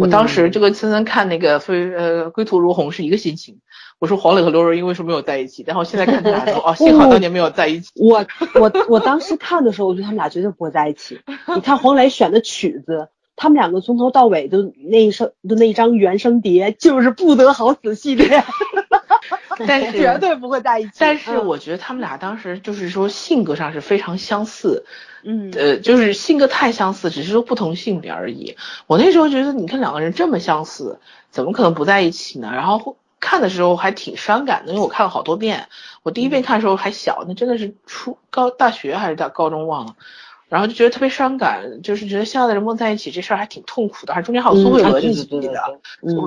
我当时这个森森看那个飞呃归途如虹是一个心情，我说黄磊和刘若英为什么没有在一起？然后现在看他俩说哦，[laughs] 幸好当年没有在一起。我我我当时看的时候，我觉得他们俩绝对不会在一起。[laughs] 你看黄磊选的曲子，他们两个从头到尾的那一声的那一张原声碟，就是不得好死系列，[laughs] 但是绝对不会在一起。但是嗯我觉得他们俩当时就是说性格上是非常相似，嗯呃，就是性格太相似，只是说不同性别而已。我那时候觉得，你看两个人这么相似，怎么可能不在一起呢？然后看的时候还挺伤感的，因为我看了好多遍。我第一遍看的时候还小，那真的是初高大学还是大高中忘了，然后就觉得特别伤感，就是觉得相爱的人不能在一起这事儿还挺痛苦的，还中间还有苏慧伦一起的，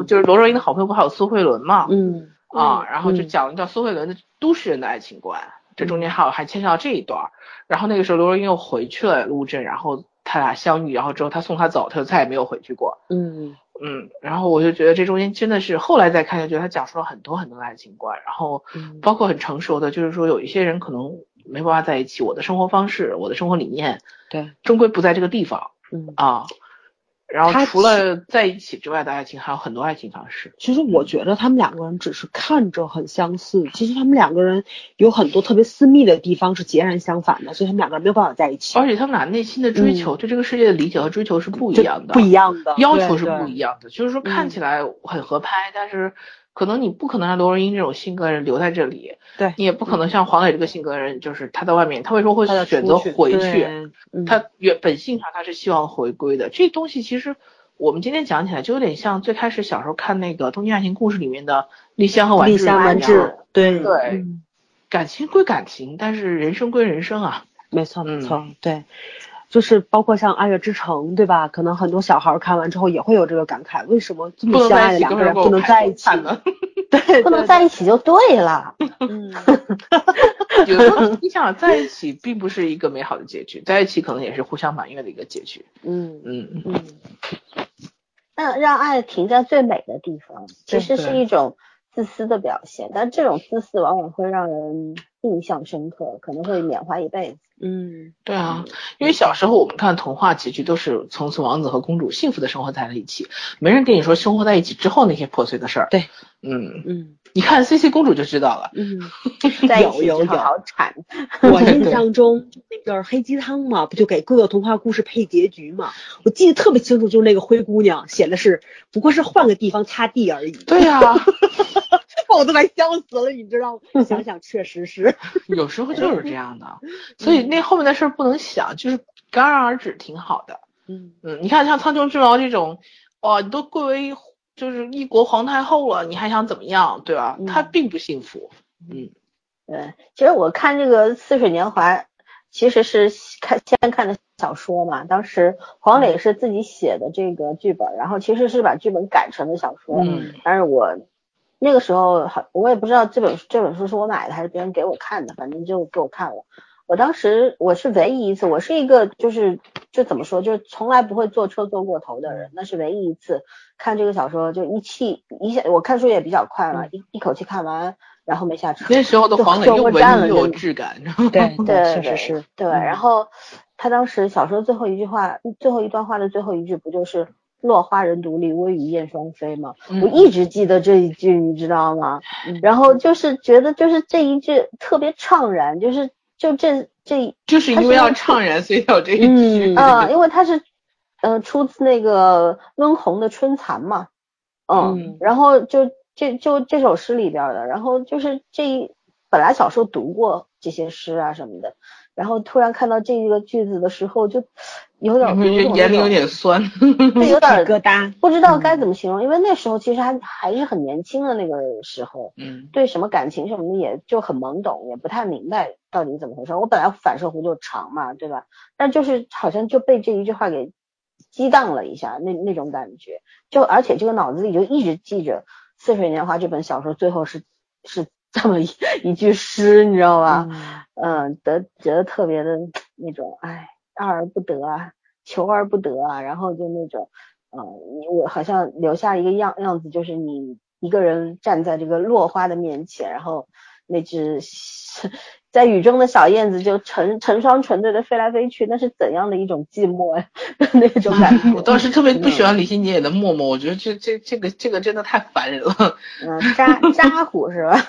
就是罗若英的好朋友不还有苏慧伦嘛，嗯？啊，然后就讲了叫苏慧伦的都市人的爱情观，这中间还有还牵扯到这一段，然后那个时候罗若英又回去了乌镇，然后他俩相遇，然后之后他送她走，他就再也没有回去过，嗯。嗯，然后我就觉得这中间真的是后来再看，就觉得他讲述了很多很多的爱情观，然后包括很成熟的，就是说有一些人可能没办法在一起，我的生活方式，我的生活理念，对，终归不在这个地方，嗯啊。然后除了在一起之外的爱情，还有很多爱情方式。其实我觉得他们两个人只是看着很相似，其实他们两个人有很多特别私密的地方是截然相反的，所以他们两个人没有办法在一起。而且他们俩内心的追求，对这个世界的理解和追求是不一样的，不一样的要求是不一样的。就是说看起来很合拍，但是。可能你不可能让刘若英这种性格的人留在这里，对你也不可能像黄磊这个性格的人，就是他在外面，他为什么会选择回去？他原本性上他是希望回归的。这东西其实我们今天讲起来就有点像最开始小时候看那个《东京爱情故事》里面的丽香和丸治，对对，感情归感情，但是人生归人生啊，没错没错，对。就是包括像《爱乐之城》，对吧？可能很多小孩看完之后也会有这个感慨：为什么这么相爱的两个人不能在一起呢？[laughs] [laughs] 对，不能在一起就对了。[laughs] 嗯，有时候你想在一起，并不是一个美好的结局，在一起可能也是互相埋怨的一个结局。嗯嗯嗯。那让爱停在最美的地方，其实是一种自私的表现，但这种自私往往会让人印象深刻，可能会缅怀一辈子。嗯，对啊，因为小时候我们看童话结局都是从此王子和公主幸福的生活在了一起，没人跟你说生活在一起之后那些破碎的事儿。对，嗯嗯，你看 C C 公主就知道了。[laughs] 嗯，有有有，好惨。我印 [laughs] 象中那个黑鸡汤嘛，不就给各个童话故事配结局嘛？我记得特别清楚，就是那个灰姑娘写的是，不过是换个地方擦地而已。对呀。[laughs] 我都快笑死了，你知道吗？[laughs] 想想确实是，[laughs] 有时候就是这样的，所以那后面的事儿不能想，就是戛然而止挺好的。嗯嗯，你看像苍穹之矛这种，哇，你都贵为就是一国皇太后了，你还想怎么样，对吧？他并不幸福。嗯，对，其实我看这个《似水年华》，其实是看先看的小说嘛，当时黄磊是自己写的这个剧本，然后其实是把剧本改成的小说，嗯，但是我。那个时候好，我也不知道这本这本书是我买的还是别人给我看的，反正就给我看了。我当时我是唯一一次，我是一个就是就怎么说，就是从来不会坐车坐过头的人，那是唯一一次看这个小说就一气一下，我看书也比较快嘛，一一口气看完，然后没下车。那时候的黄磊又文又有质感，[laughs] 对对，确实是。对，然后他当时小说最后一句话，最后一段话的最后一句不就是？落花人独立，微雨燕双飞嘛，我一直记得这一句，你知道吗？然后就是觉得就是这一句特别怅然，就是就这这，就是因为要怅然，所以有这一句。嗯，因为它是呃出自那个温虹的《春蚕》嘛，嗯，然后就这就这首诗里边的，然后就是这一本来小时候读过这些诗啊什么的。然后突然看到这个句子的时候，就有点眼里有点酸，对，有点疙瘩，不知道该怎么形容。因为那时候其实还还是很年轻的那个时候，嗯，对什么感情什么的也就很懵懂，也不太明白到底怎么回事。我本来反射弧就长嘛，对吧？但就是好像就被这一句话给激荡了一下，那那种感觉。就而且这个脑子里就一直记着《似水年华》这本小说最后是是。这么一 [laughs] 一句诗，你知道吧？嗯，得觉得特别的那种，哎，爱而不得啊，求而不得啊，然后就那种，嗯，我好像留下一个样样子，就是你一个人站在这个落花的面前，然后那只。[laughs] 在雨中的小燕子就成成双成对的飞来飞去，那是怎样的一种寂寞呀？[laughs] 那种感觉。[laughs] 我当时特别不喜欢李心洁演的默默，我觉得这这这个这个真的太烦人了。[laughs] 嗯，渣渣虎是吧？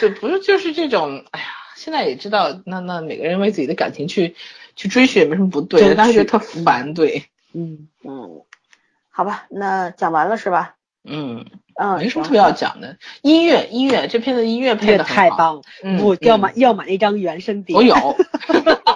对，不是就是这种，哎呀，现在也知道，那那每个人为自己的感情去去追寻也没什么不对，但是觉得特烦，对。嗯嗯，好吧，那讲完了是吧？嗯。嗯，没什么特别要讲的。音乐，音乐，这片子音乐配的太棒了。嗯，要买要买一张原声碟。我有。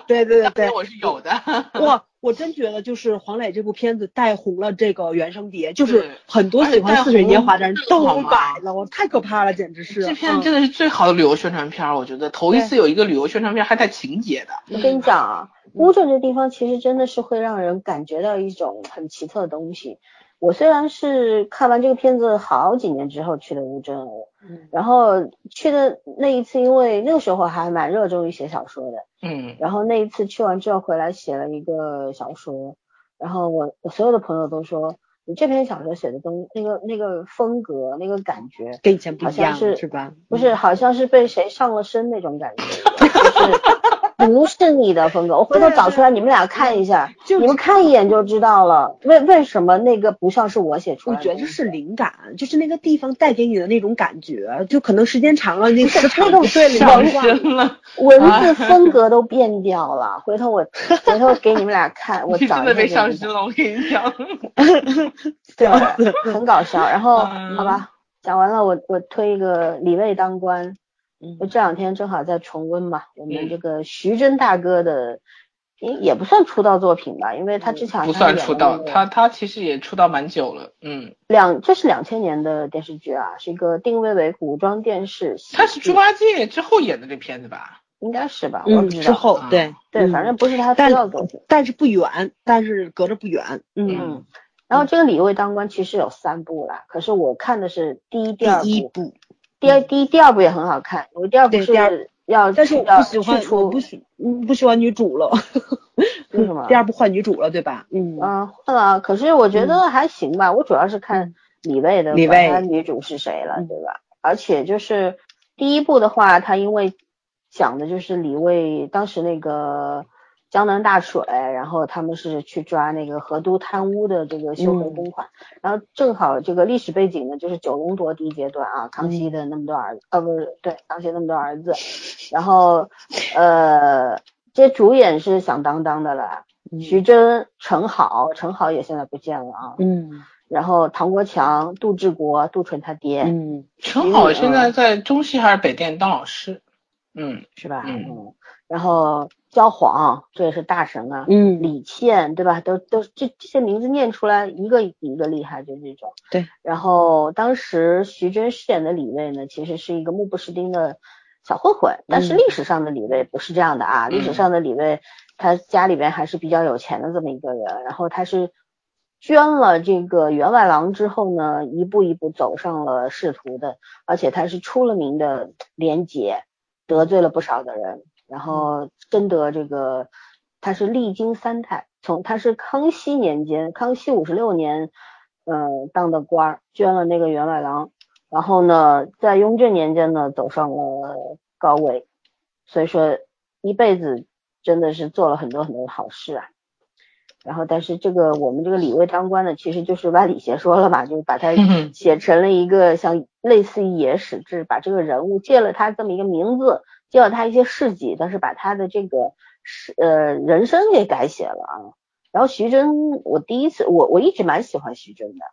对对对对，[laughs] 我是有的。哇，我真觉得就是黄磊这部片子带红了这个原声碟，就是很多喜欢《似水年华》的人都买了，我太可怕了，简直是。这片真的是最好的旅游宣传片，我觉得头一次有一个旅游宣传片还带情节的。我跟你讲啊，乌镇这地方其实真的是会让人感觉到一种很奇特的东西。我虽然是看完这个片子好几年之后去的乌镇，然后去的那一次，因为那个时候还蛮热衷于写小说的，嗯，然后那一次去完之后回来写了一个小说，然后我我所有的朋友都说你这篇小说写的东那个那个风格那个感觉跟以前不一样是吧？不是，好像是被谁上了身那种感觉，[laughs] 就是。不是你的风格，我回头找出来，你们俩看一下，你们看一眼就知道了。为为什么那个不像是我写出来的？我觉得是灵感，就是那个地方带给你的那种感觉，就可能时间长了，那个那种对上身了，文字风格都变掉了。回头我回头给你们俩看，我找真的被了，我跟你讲，[laughs] [laughs] 对，很搞笑。然后好吧，讲完了，我我推一个李卫当官。就这两天正好在重温嘛，我们这个徐峥大哥的，也也不算出道作品吧，因为他之前不算出道，他他其实也出道蛮久了，嗯，两这是两千年的电视剧啊，是一个定位为古装电视，他是猪八戒之后演的这片子吧？应该是吧？嗯，之后对对，反正不是他出道作品，但是不远，但是隔着不远，嗯，然后这个李卫当官其实有三部啦，可是我看的是第一、第二部。第二第一第二部也很好看，我第二部是要但是我不喜欢我不喜嗯不喜欢女主了，为什么？第二部换女主了对吧？嗯啊换了，可是我觉得还行吧，我主要是看李卫的，李卫女主是谁了对吧？而且就是第一部的话，他因为讲的就是李卫当时那个。江南大水，然后他们是去抓那个河都贪污的这个修回公款，然后正好这个历史背景呢，就是九龙夺嫡阶段啊，康熙的那么多儿子，呃不是对，康熙那么多儿子，然后呃这主演是响当当的了，徐峥、陈好，陈好也现在不见了啊，嗯，然后唐国强、杜志国、杜淳他爹，嗯，陈好现在在中戏还是北电当老师，嗯，是吧？嗯，然后。焦晃，这也是大神啊。嗯，李倩，对吧？都都这这些名字念出来，一个一个厉害，就这种。对。然后当时徐峥饰演的李卫呢，其实是一个目不识丁的小混混，但是历史上的李卫不是这样的啊。历史上的李卫，他家里边还是比较有钱的这么一个人。然后他是捐了这个员外郎之后呢，一步一步走上了仕途的，而且他是出了名的廉洁，得罪了不少的人。然后深得这个，他是历经三代，从他是康熙年间，康熙五十六年，呃当的官儿，捐了那个员外郎，然后呢，在雍正年间呢走上了高位，所以说一辈子真的是做了很多很多的好事啊。然后但是这个我们这个李卫当官的，其实就是歪理邪说了吧，就是把他 [laughs] 写成了一个像类似于野史志，把这个人物借了他这么一个名字。借了他一些事迹，但是把他的这个是呃人生给改写了啊。然后徐峥，我第一次我我一直蛮喜欢徐峥的，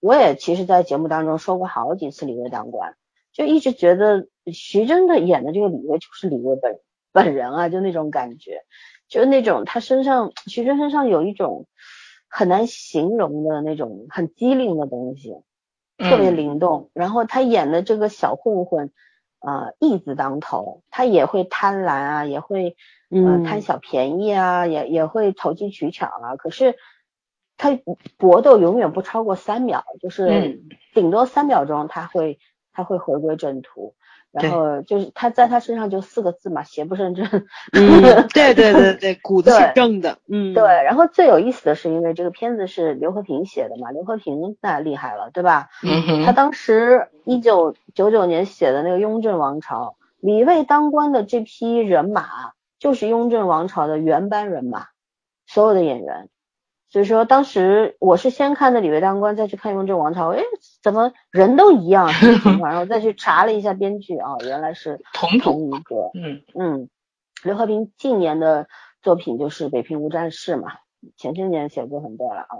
我也其实，在节目当中说过好几次李卫当官，就一直觉得徐峥的演的这个李卫就是李卫本本人啊，就那种感觉，就是那种他身上徐峥身上有一种很难形容的那种很机灵的东西，特别灵动。然后他演的这个小混混。啊，义字当头，他也会贪婪啊，也会嗯贪小便宜啊，也也会投机取巧啊。可是他搏斗永远不超过三秒，就是顶多三秒钟，他会他会回归正途。然后就是他在他身上就四个字嘛，邪不胜正。嗯，[laughs] 对对对对，骨子是正的。嗯，对。然后最有意思的是，因为这个片子是刘和平写的嘛，刘和平那厉害了，对吧？嗯他当时一九九九年写的那个《雍正王朝》，李卫当官的这批人马，就是雍正王朝的原班人马，所有的演员。所以说，当时我是先看的李卫当官，再去看雍正王朝。哎，怎么人都一样？[laughs] 然后再去查了一下编剧啊，原来是同同一个。嗯嗯，刘和平近年的作品就是《北平无战事》嘛，前些年写过很多了啊。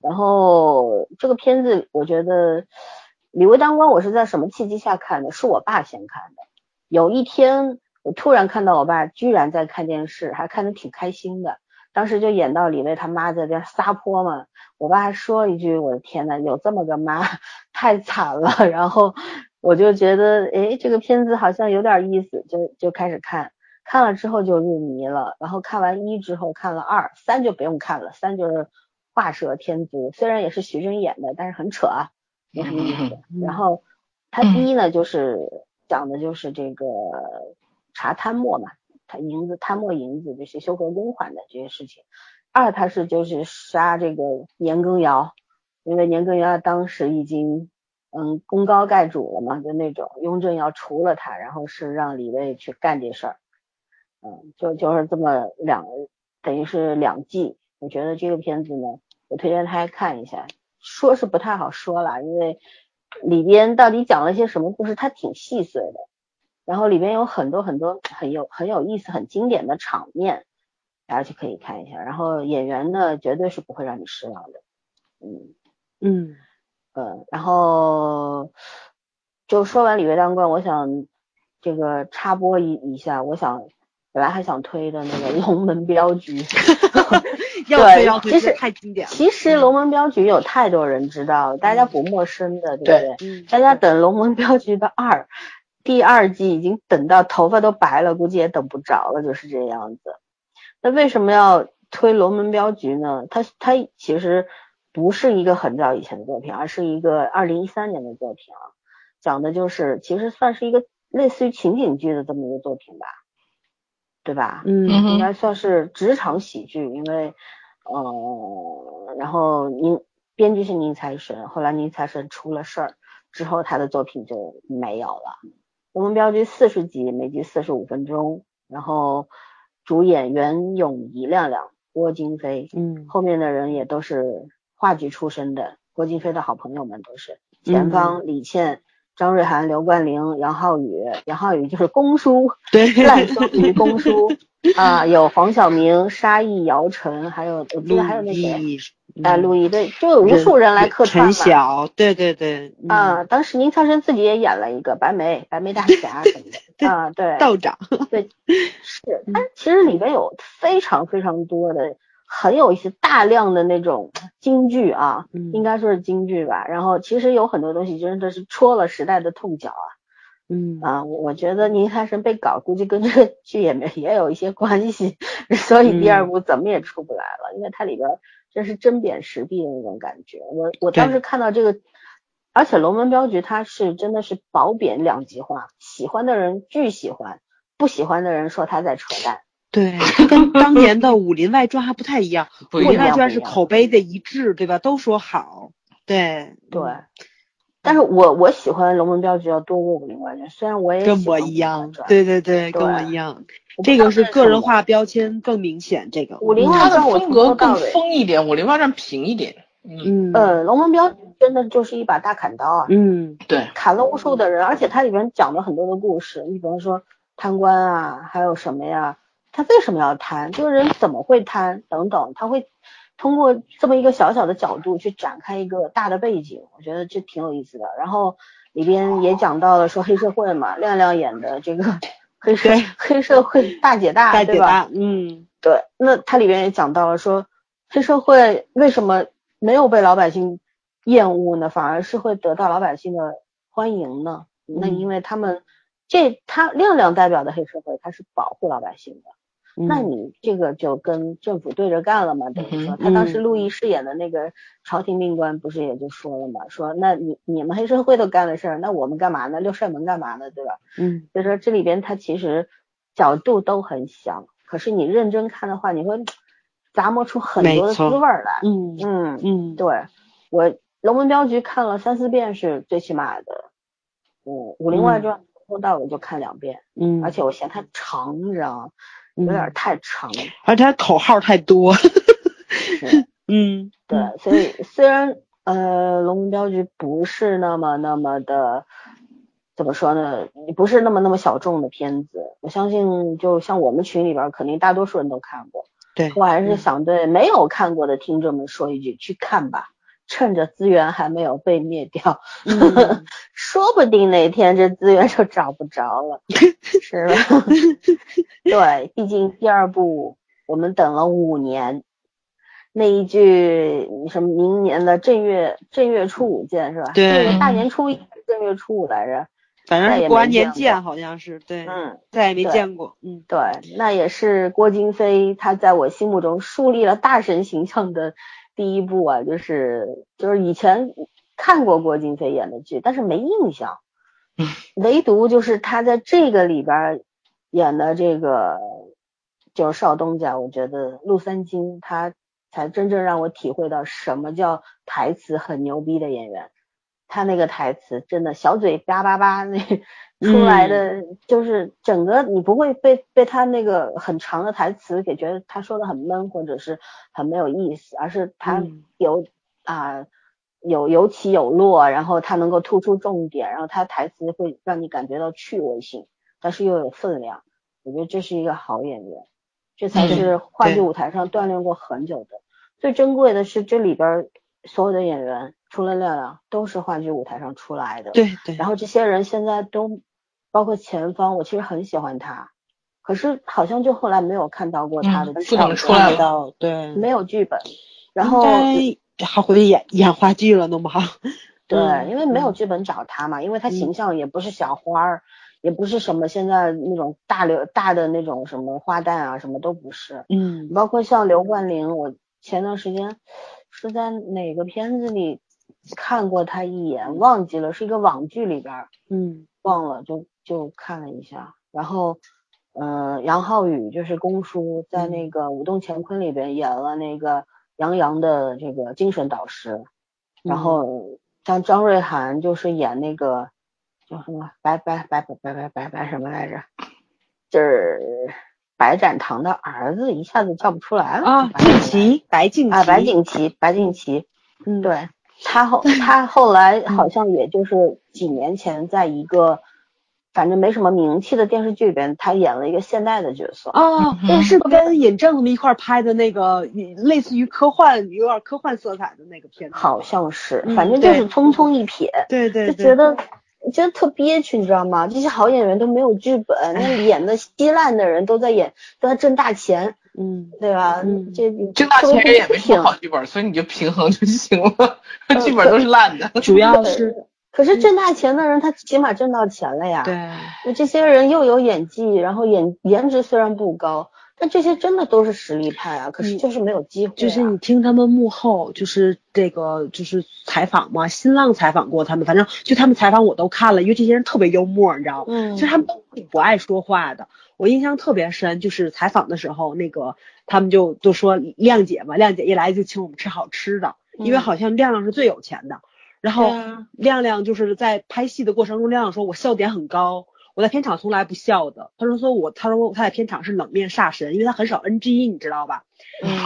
然后这个片子，我觉得李卫当官，我是在什么契机下看的？是我爸先看的。有一天，我突然看到我爸居然在看电视，还看得挺开心的。当时就演到李卫他妈在这撒泼嘛，我爸还说一句：“我的天呐，有这么个妈，太惨了。[laughs] ”然后我就觉得，哎，这个片子好像有点意思，就就开始看，看了之后就入迷了。然后看完一之后看了二三就不用看了，三就是画蛇添足，虽然也是徐峥演的，但是很扯啊，[laughs] 没什么意思。然后他第一呢就是讲的就是这个茶摊墨嘛。他银子贪墨银子，这些修和公款的这些事情。二，他是就是杀这个年羹尧，因为年羹尧当时已经嗯功高盖主了嘛，就那种雍正要除了他，然后是让李卫去干这事儿。嗯，就就是这么两，等于是两季。我觉得这个片子呢，我推荐大家看一下。说是不太好说了，因为里边到底讲了些什么故事，它挺细碎的。然后里面有很多很多很有很有意思、很经典的场面，大家就可以看一下。然后演员呢，绝对是不会让你失望的。嗯嗯呃，然后就说完《李卫当官》，我想这个插播一一下，我想本来还想推的那个《龙门镖局》，[laughs] [laughs] 对，其实太经典了。其实《龙门镖局》有太多人知道，大家不陌生的，对不对？嗯。大家等《龙门镖局》的二。第二季已经等到头发都白了，估计也等不着了，就是这样子。那为什么要推《龙门镖局》呢？它它其实不是一个很早以前的作品，而是一个二零一三年的作品啊，讲的就是其实算是一个类似于情景剧的这么一个作品吧，对吧？嗯，应该算是职场喜剧，因为呃，然后宁编剧是宁财神，后来宁财神出了事儿之后，他的作品就没有了。龙门镖局四十集，每集四十五分钟，然后主演袁咏仪、亮亮、郭京飞，嗯，后面的人也都是话剧出身的，郭京飞的好朋友们都是前方、李倩、张瑞涵、刘冠霖、杨浩宇，杨浩宇就是公叔，[laughs] 对，烂松于公叔 [laughs] 啊，有黄晓明、沙溢、姚晨，还有我记得还有那谁。哎，陆毅对，就有无数人来客串嘛。陈晓，对对对。啊，当时宁财神自己也演了一个白眉，白眉大侠什么的。[laughs] 啊，对。道长。对，[laughs] 是。但其实里边有非常非常多的很有一些大量的那种京剧啊，应该说是京剧吧。然后其实有很多东西真的是戳了时代的痛脚啊。嗯。啊，我我觉得宁财神被搞，估计跟这个剧也没也有一些关系，[laughs] 所以第二部怎么也出不来了，因为它里边。这是针砭时弊的那种感觉。我我当时看到这个，而且龙门镖局它是真的是褒贬两极化，喜欢的人巨喜欢，不喜欢的人说他在扯淡。[laughs] 对，跟当年的 [laughs]《武林外传》还不太一样，《武林外传》是口碑的一致，对吧？都说好。对对。但是我我喜欢龙门镖局要多过武林外传，虽然我也跟我一样，对对对，跟我一样，这个是个人化标签更明显。这个武林外传风格更疯一点，武林外传平一点。嗯呃，龙门镖真的就是一把大砍刀啊。嗯，对，砍了无数的人，而且它里面讲了很多的故事。你比方说贪官啊，还有什么呀？他为什么要贪？这个人怎么会贪？等等，他会。通过这么一个小小的角度去展开一个大的背景，我觉得这挺有意思的。然后里边也讲到了说黑社会嘛，亮亮演的这个 [laughs] 黑社黑社会大姐大，对吧？嗯，对。那它里边也讲到了说黑社会为什么没有被老百姓厌恶呢？反而是会得到老百姓的欢迎呢？那因为他们这他亮亮代表的黑社会，他是保护老百姓的。那你这个就跟政府对着干了嘛？等于说，他当时陆毅饰演的那个朝廷命官不是也就说了嘛？说那你你们黑社会都干的事儿，那我们干嘛呢？六扇门干嘛呢？对吧？嗯，所以说这里边他其实角度都很小，可是你认真看的话，你会咂摸出很多的滋味来。嗯嗯嗯，对我《龙门镖局》看了三四遍是最起码的。嗯，《武林外传》从头到尾就看两遍。嗯，而且我嫌它长，你知道吗？有点太长，而且他口号太多。[laughs] 嗯，对，所以虽然呃《龙门镖局》不是那么那么的，怎么说呢？不是那么那么小众的片子，我相信就像我们群里边，肯定大多数人都看过。对，我还是想对没有看过的听众们说一句：去看吧，趁着资源还没有被灭掉，[laughs] 说不定哪天这资源就找不着了，是吧？[laughs] 对，毕竟第二部我们等了五年，那一句什么明年的正月正月初五见是吧？对，大年初一正月初五来着。反正是过完年见，好像是对，嗯，再也没见过，嗯，对，那也是郭京飞他在我心目中树立了大神形象的第一部啊，就是就是以前看过郭京飞演的剧，但是没印象，唯独就是他在这个里边演的这个就是少东家，我觉得陆三金他才真正让我体会到什么叫台词很牛逼的演员。他那个台词真的小嘴叭叭叭那出来的，就是整个你不会被被他那个很长的台词给觉得他说的很闷或者是很没有意思，而是他有啊有有起有落，然后他能够突出重点，然后他台词会让你感觉到趣味性，但是又有分量。我觉得这是一个好演员，这才是话剧舞台上锻炼过很久的。最珍贵的是这里边所有的演员。除了亮亮，都是话剧舞台上出来的。对对。然后这些人现在都，包括前方，我其实很喜欢他，可是好像就后来没有看到过他的不怎么出来到，对，没有剧本。然后还回去演演话剧了，弄不好。对，因为没有剧本找他嘛，因为他形象也不是小花儿，也不是什么现在那种大流大的那种什么花旦啊，什么都不是。嗯。包括像刘冠霖，我前段时间是在哪个片子里？看过他一眼，忘记了，是一个网剧里边，嗯，忘了，就就看了一下，然后嗯杨浩宇就是公叔，在那个武动乾坤里边演了那个杨洋的这个精神导师，然后像张瑞涵就是演那个，叫什么，白白白白白白白白什么来着？就是白展堂的儿子一下子叫不出来。啊，白景琦，白景啊，白景琦，白景琦。嗯，对。他后 [laughs] 他后来好像也就是几年前，在一个反正没什么名气的电视剧里边，他演了一个现代的角色。哦，那是跟尹正他们一块拍的那个，类似于科幻，有点科幻色彩的那个片子。好像是，反正就是匆匆一瞥，对对，就 [laughs] 觉得觉得特憋屈，你知道吗？这些好演员都没有剧本，那 [laughs] 演的稀烂的人都在演，都在挣大钱。嗯，对吧？嗯，这挣大钱人也没什么好剧本，所以你就平衡就行了。[laughs] 剧本都是烂的，主要是。可是挣大钱的人，他起码挣到钱了呀。对。就这些人又有演技，然后演颜值虽然不高，但这些真的都是实力派啊。可是就是没有机会。就是你听他们幕后，就是这个就是采访嘛，新浪采访过他们，反正就他们采访我都看了，因为这些人特别幽默，你知道吗？嗯。其实他们都挺不爱说话的。我印象特别深，就是采访的时候，那个他们就就说亮姐嘛，亮姐一来就请我们吃好吃的，因为好像亮亮是最有钱的。然后亮亮就是在拍戏的过程中，亮亮说我笑点很高，我在片场从来不笑的。他说说我他说他在片场是冷面煞神，因为他很少 NG，你知道吧？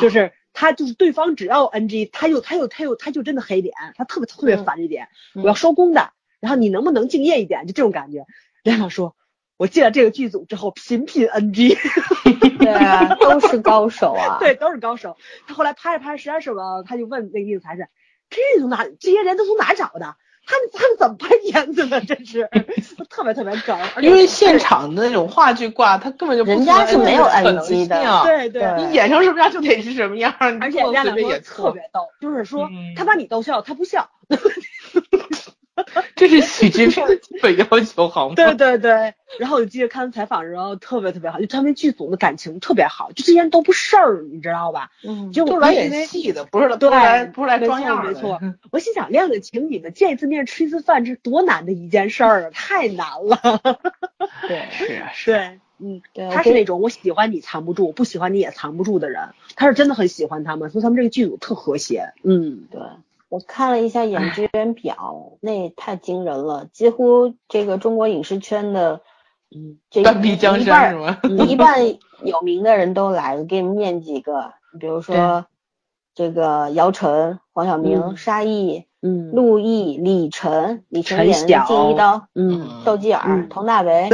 就是他就是对方只要 NG，他就他又他又他就真的黑脸，他特别特别烦这点，我要收工的。然后你能不能敬业一点？就这种感觉。亮亮说。我进了这个剧组之后，频频 NG，[laughs] 对啊，都是高手啊，[laughs] 对，都是高手。他后来拍着拍着实在受不了，他就问那个应材是，这从哪这些人都从哪找的？他们他们怎么拍片子的？真是 [laughs] 特别特别梗。因为现场的那种话剧挂，他根本就人家是没有 NG 的，对对，你演成什么样就得是什么样。而且亮亮也特别逗，就是说他把你逗笑，他不笑。[laughs] 这是喜剧片的基本要求，好吗？对对对。然后我记得看采访，然后特别特别好，就他们剧组的感情特别好，就这些人都不事儿，你知道吧？嗯。就都来演戏的，不是不是来不是来装样的。没错。[laughs] 我心想，亮亮请你们见一次面吃一次饭，这多难的一件事儿啊，太难了。[laughs] 对，是啊，是。对，嗯，他是那种我喜欢你藏不住，不喜欢你也藏不住的人。他是真的很喜欢他们，所以他们这个剧组特和谐。嗯，对。我看了一下演职员表，那太惊人了，几乎这个中国影视圈的，嗯，这一半一半有名的人都来了，给你们念几个，比如说这个姚晨、黄晓明、沙溢、嗯，陆毅、李晨，李晨演的《金一刀》，嗯，窦继尔、佟大为、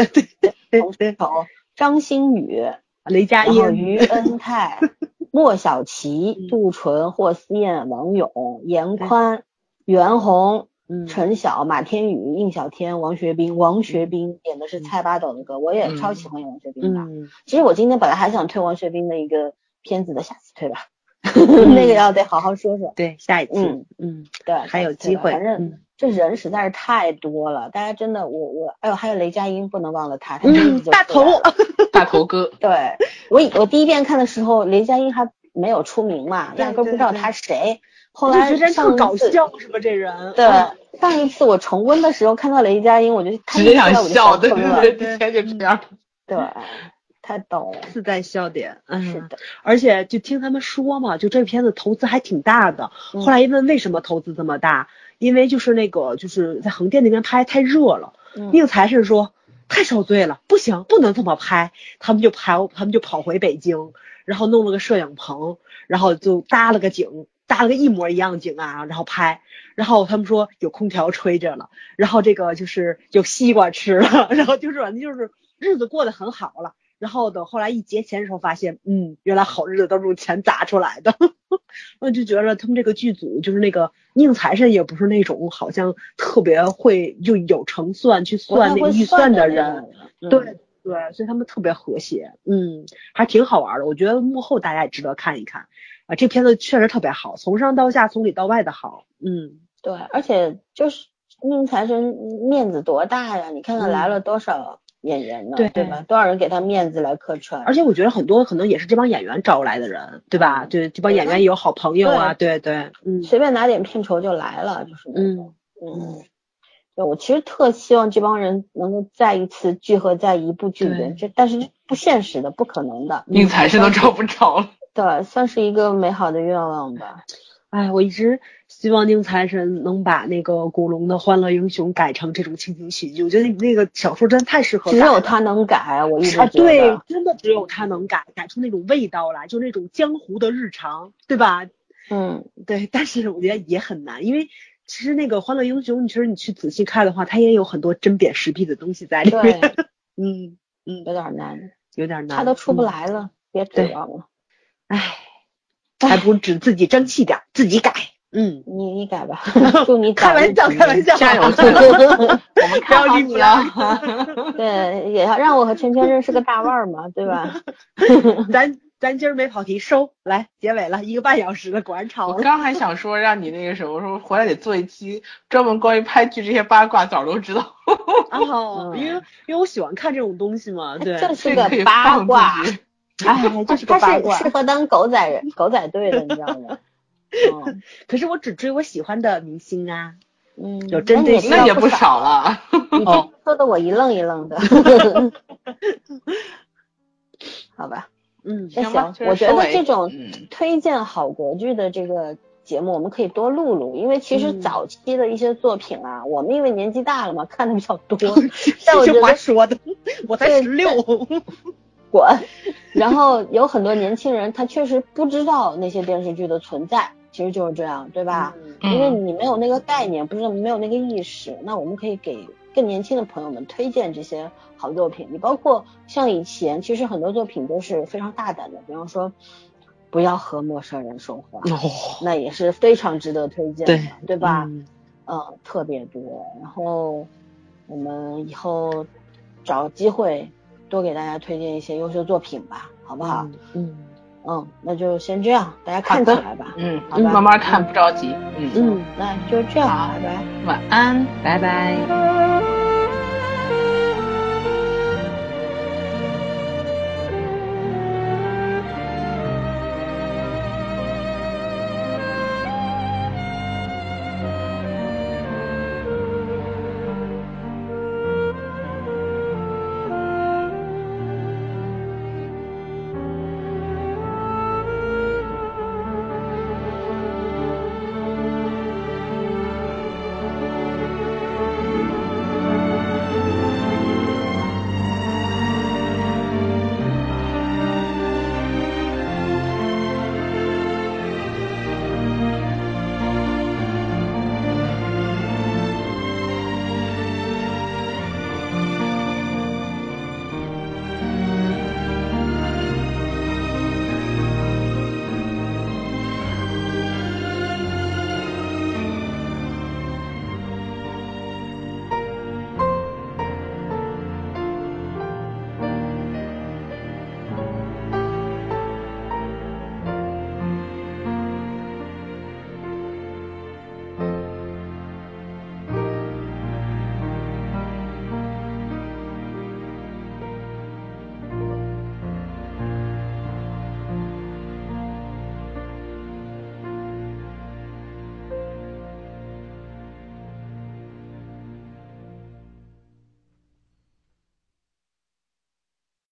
洪石头、张馨予、雷佳音、于恩泰。[laughs] 莫小琪、杜淳、霍思燕、王勇、严宽、袁弘、陈晓、马天宇、应小天、王学兵。王学兵演的是蔡八斗的歌，我也超喜欢王学兵的。其实我今天本来还想推王学兵的一个片子的下次推吧，[laughs] 那个要得好好说说。对，下一次，嗯。嗯，对，还有机会。反正嗯这人实在是太多了，大家真的，我我，哎呦，还有雷佳音，不能忘了他，他大头 [laughs] 大头哥，对我以我第一遍看的时候，雷佳音还没有出名嘛，压根儿不知道他谁。后来上一次，搞笑，是吧？这人，对嗯，上一次我重温的时候看到雷佳音，我就他直接想笑，对对对，之前就这样。对，太逗了。自带笑点，嗯，是的，而且就听他们说嘛，就这片子投资还挺大的。嗯后来一问为什么投资这么大，因为就是那个就是在横店那边拍太热了，嗯宁财神说太受罪了，不行，不能这么拍，他们就跑，他们就跑回北京，然后弄了个摄影棚，然后就搭了个景，搭了个一模一样的景啊，然后拍，然后他们说有空调吹着了，然后这个就是有西瓜吃了，[laughs] 然后就是反正就是日子过得很好了。然后等后来一结钱的时候，发现，嗯，原来好日子都是用钱砸出来的。[laughs] 我就觉得他们这个剧组就是那个宁财神也不是那种好像特别会就有成算去算那个预算的人，对嗯对，所以他们特别和谐，嗯，还挺好玩的。我觉得幕后大家也值得看一看啊，这片子确实特别好，从上到下，从里到外的好，嗯，对，而且就是宁财神面子多大呀？你看看来嗯了多少演员呢，对对吧？多少人给他面子来客串，而且我觉得很多可能也是这帮演员招来的人，对吧？嗯对，这帮演员也有好朋友啊，对对，嗯随便拿点片酬就来了，就是那种。嗯，对，我其实特希望这帮人能够再一次聚合在一部剧里面，这但是不现实的，不可能的。宁财神都找不着了。对，算是一个美好的愿望吧。哎，我一直希望宁财神能把那个古龙的《欢乐英雄》改成这种情景喜剧，我觉得那个小说真的太适合了只有他能改，我一直啊，觉得。对，真的只有他能改，改出那种味道来，就那种江湖的日常，对吧？嗯，对，但是我觉得也很难，因为其实那个《欢乐英雄》，你其实你去仔细看的话，它也有很多针砭时弊的东西在里面。对，[laughs] 嗯嗯，有点难，有点难，他都出不嗯。来了，别指望了。唉，还不如指自己争气点，自己改。嗯，你你改吧，[laughs] 祝你开玩笑，开玩笑，加油我们看 [laughs] 好你了！对，也要让我和圈圈认识个大腕儿嘛，对吧？[laughs] 咱咱今儿没跑题，收来结尾了，一个半小时了，果然我超了。刚还想说让你那个什么，说回来得做一期专门关于拍剧这些八卦，早都知道。哦，嗯因为因为我喜欢看这种东西嘛，对。这是这个八卦，哎，这是个他是八卦。适合当狗仔人、狗仔队的，你知道吗？嗯 [laughs] 可是我只追我喜欢的明星啊。嗯，有针对性那也不少，了。[laughs] 你这哦说的我一愣一愣的。[laughs] 好吧，嗯那行行，我觉得这种嗯推荐好国剧的这个节目，我们可以多录录，因为其实嗯早期的一些作品啊，我们因为年纪大了嘛，看的比较多，但我这觉得话说的，我才对十六。滚。然后有很多年轻人，他确实不知道那些电视剧的存在，其实就是这样，对吧？嗯因为你没有那个概念，不是没有那个意识，那我们可以给更年轻的朋友们推荐这些好作品。你包括像以前，其实很多作品都是非常大胆的，比方说不要和陌生人说话，哦，那也是非常值得推荐的，对对吧？嗯嗯，特别多。然后我们以后找机会多给大家推荐一些优秀作品吧，好不好？嗯嗯，那就先这样，大家看起来吧。嗯，好吧慢慢看，不着急。嗯，嗯，那就这样，拜拜。晚安。拜拜。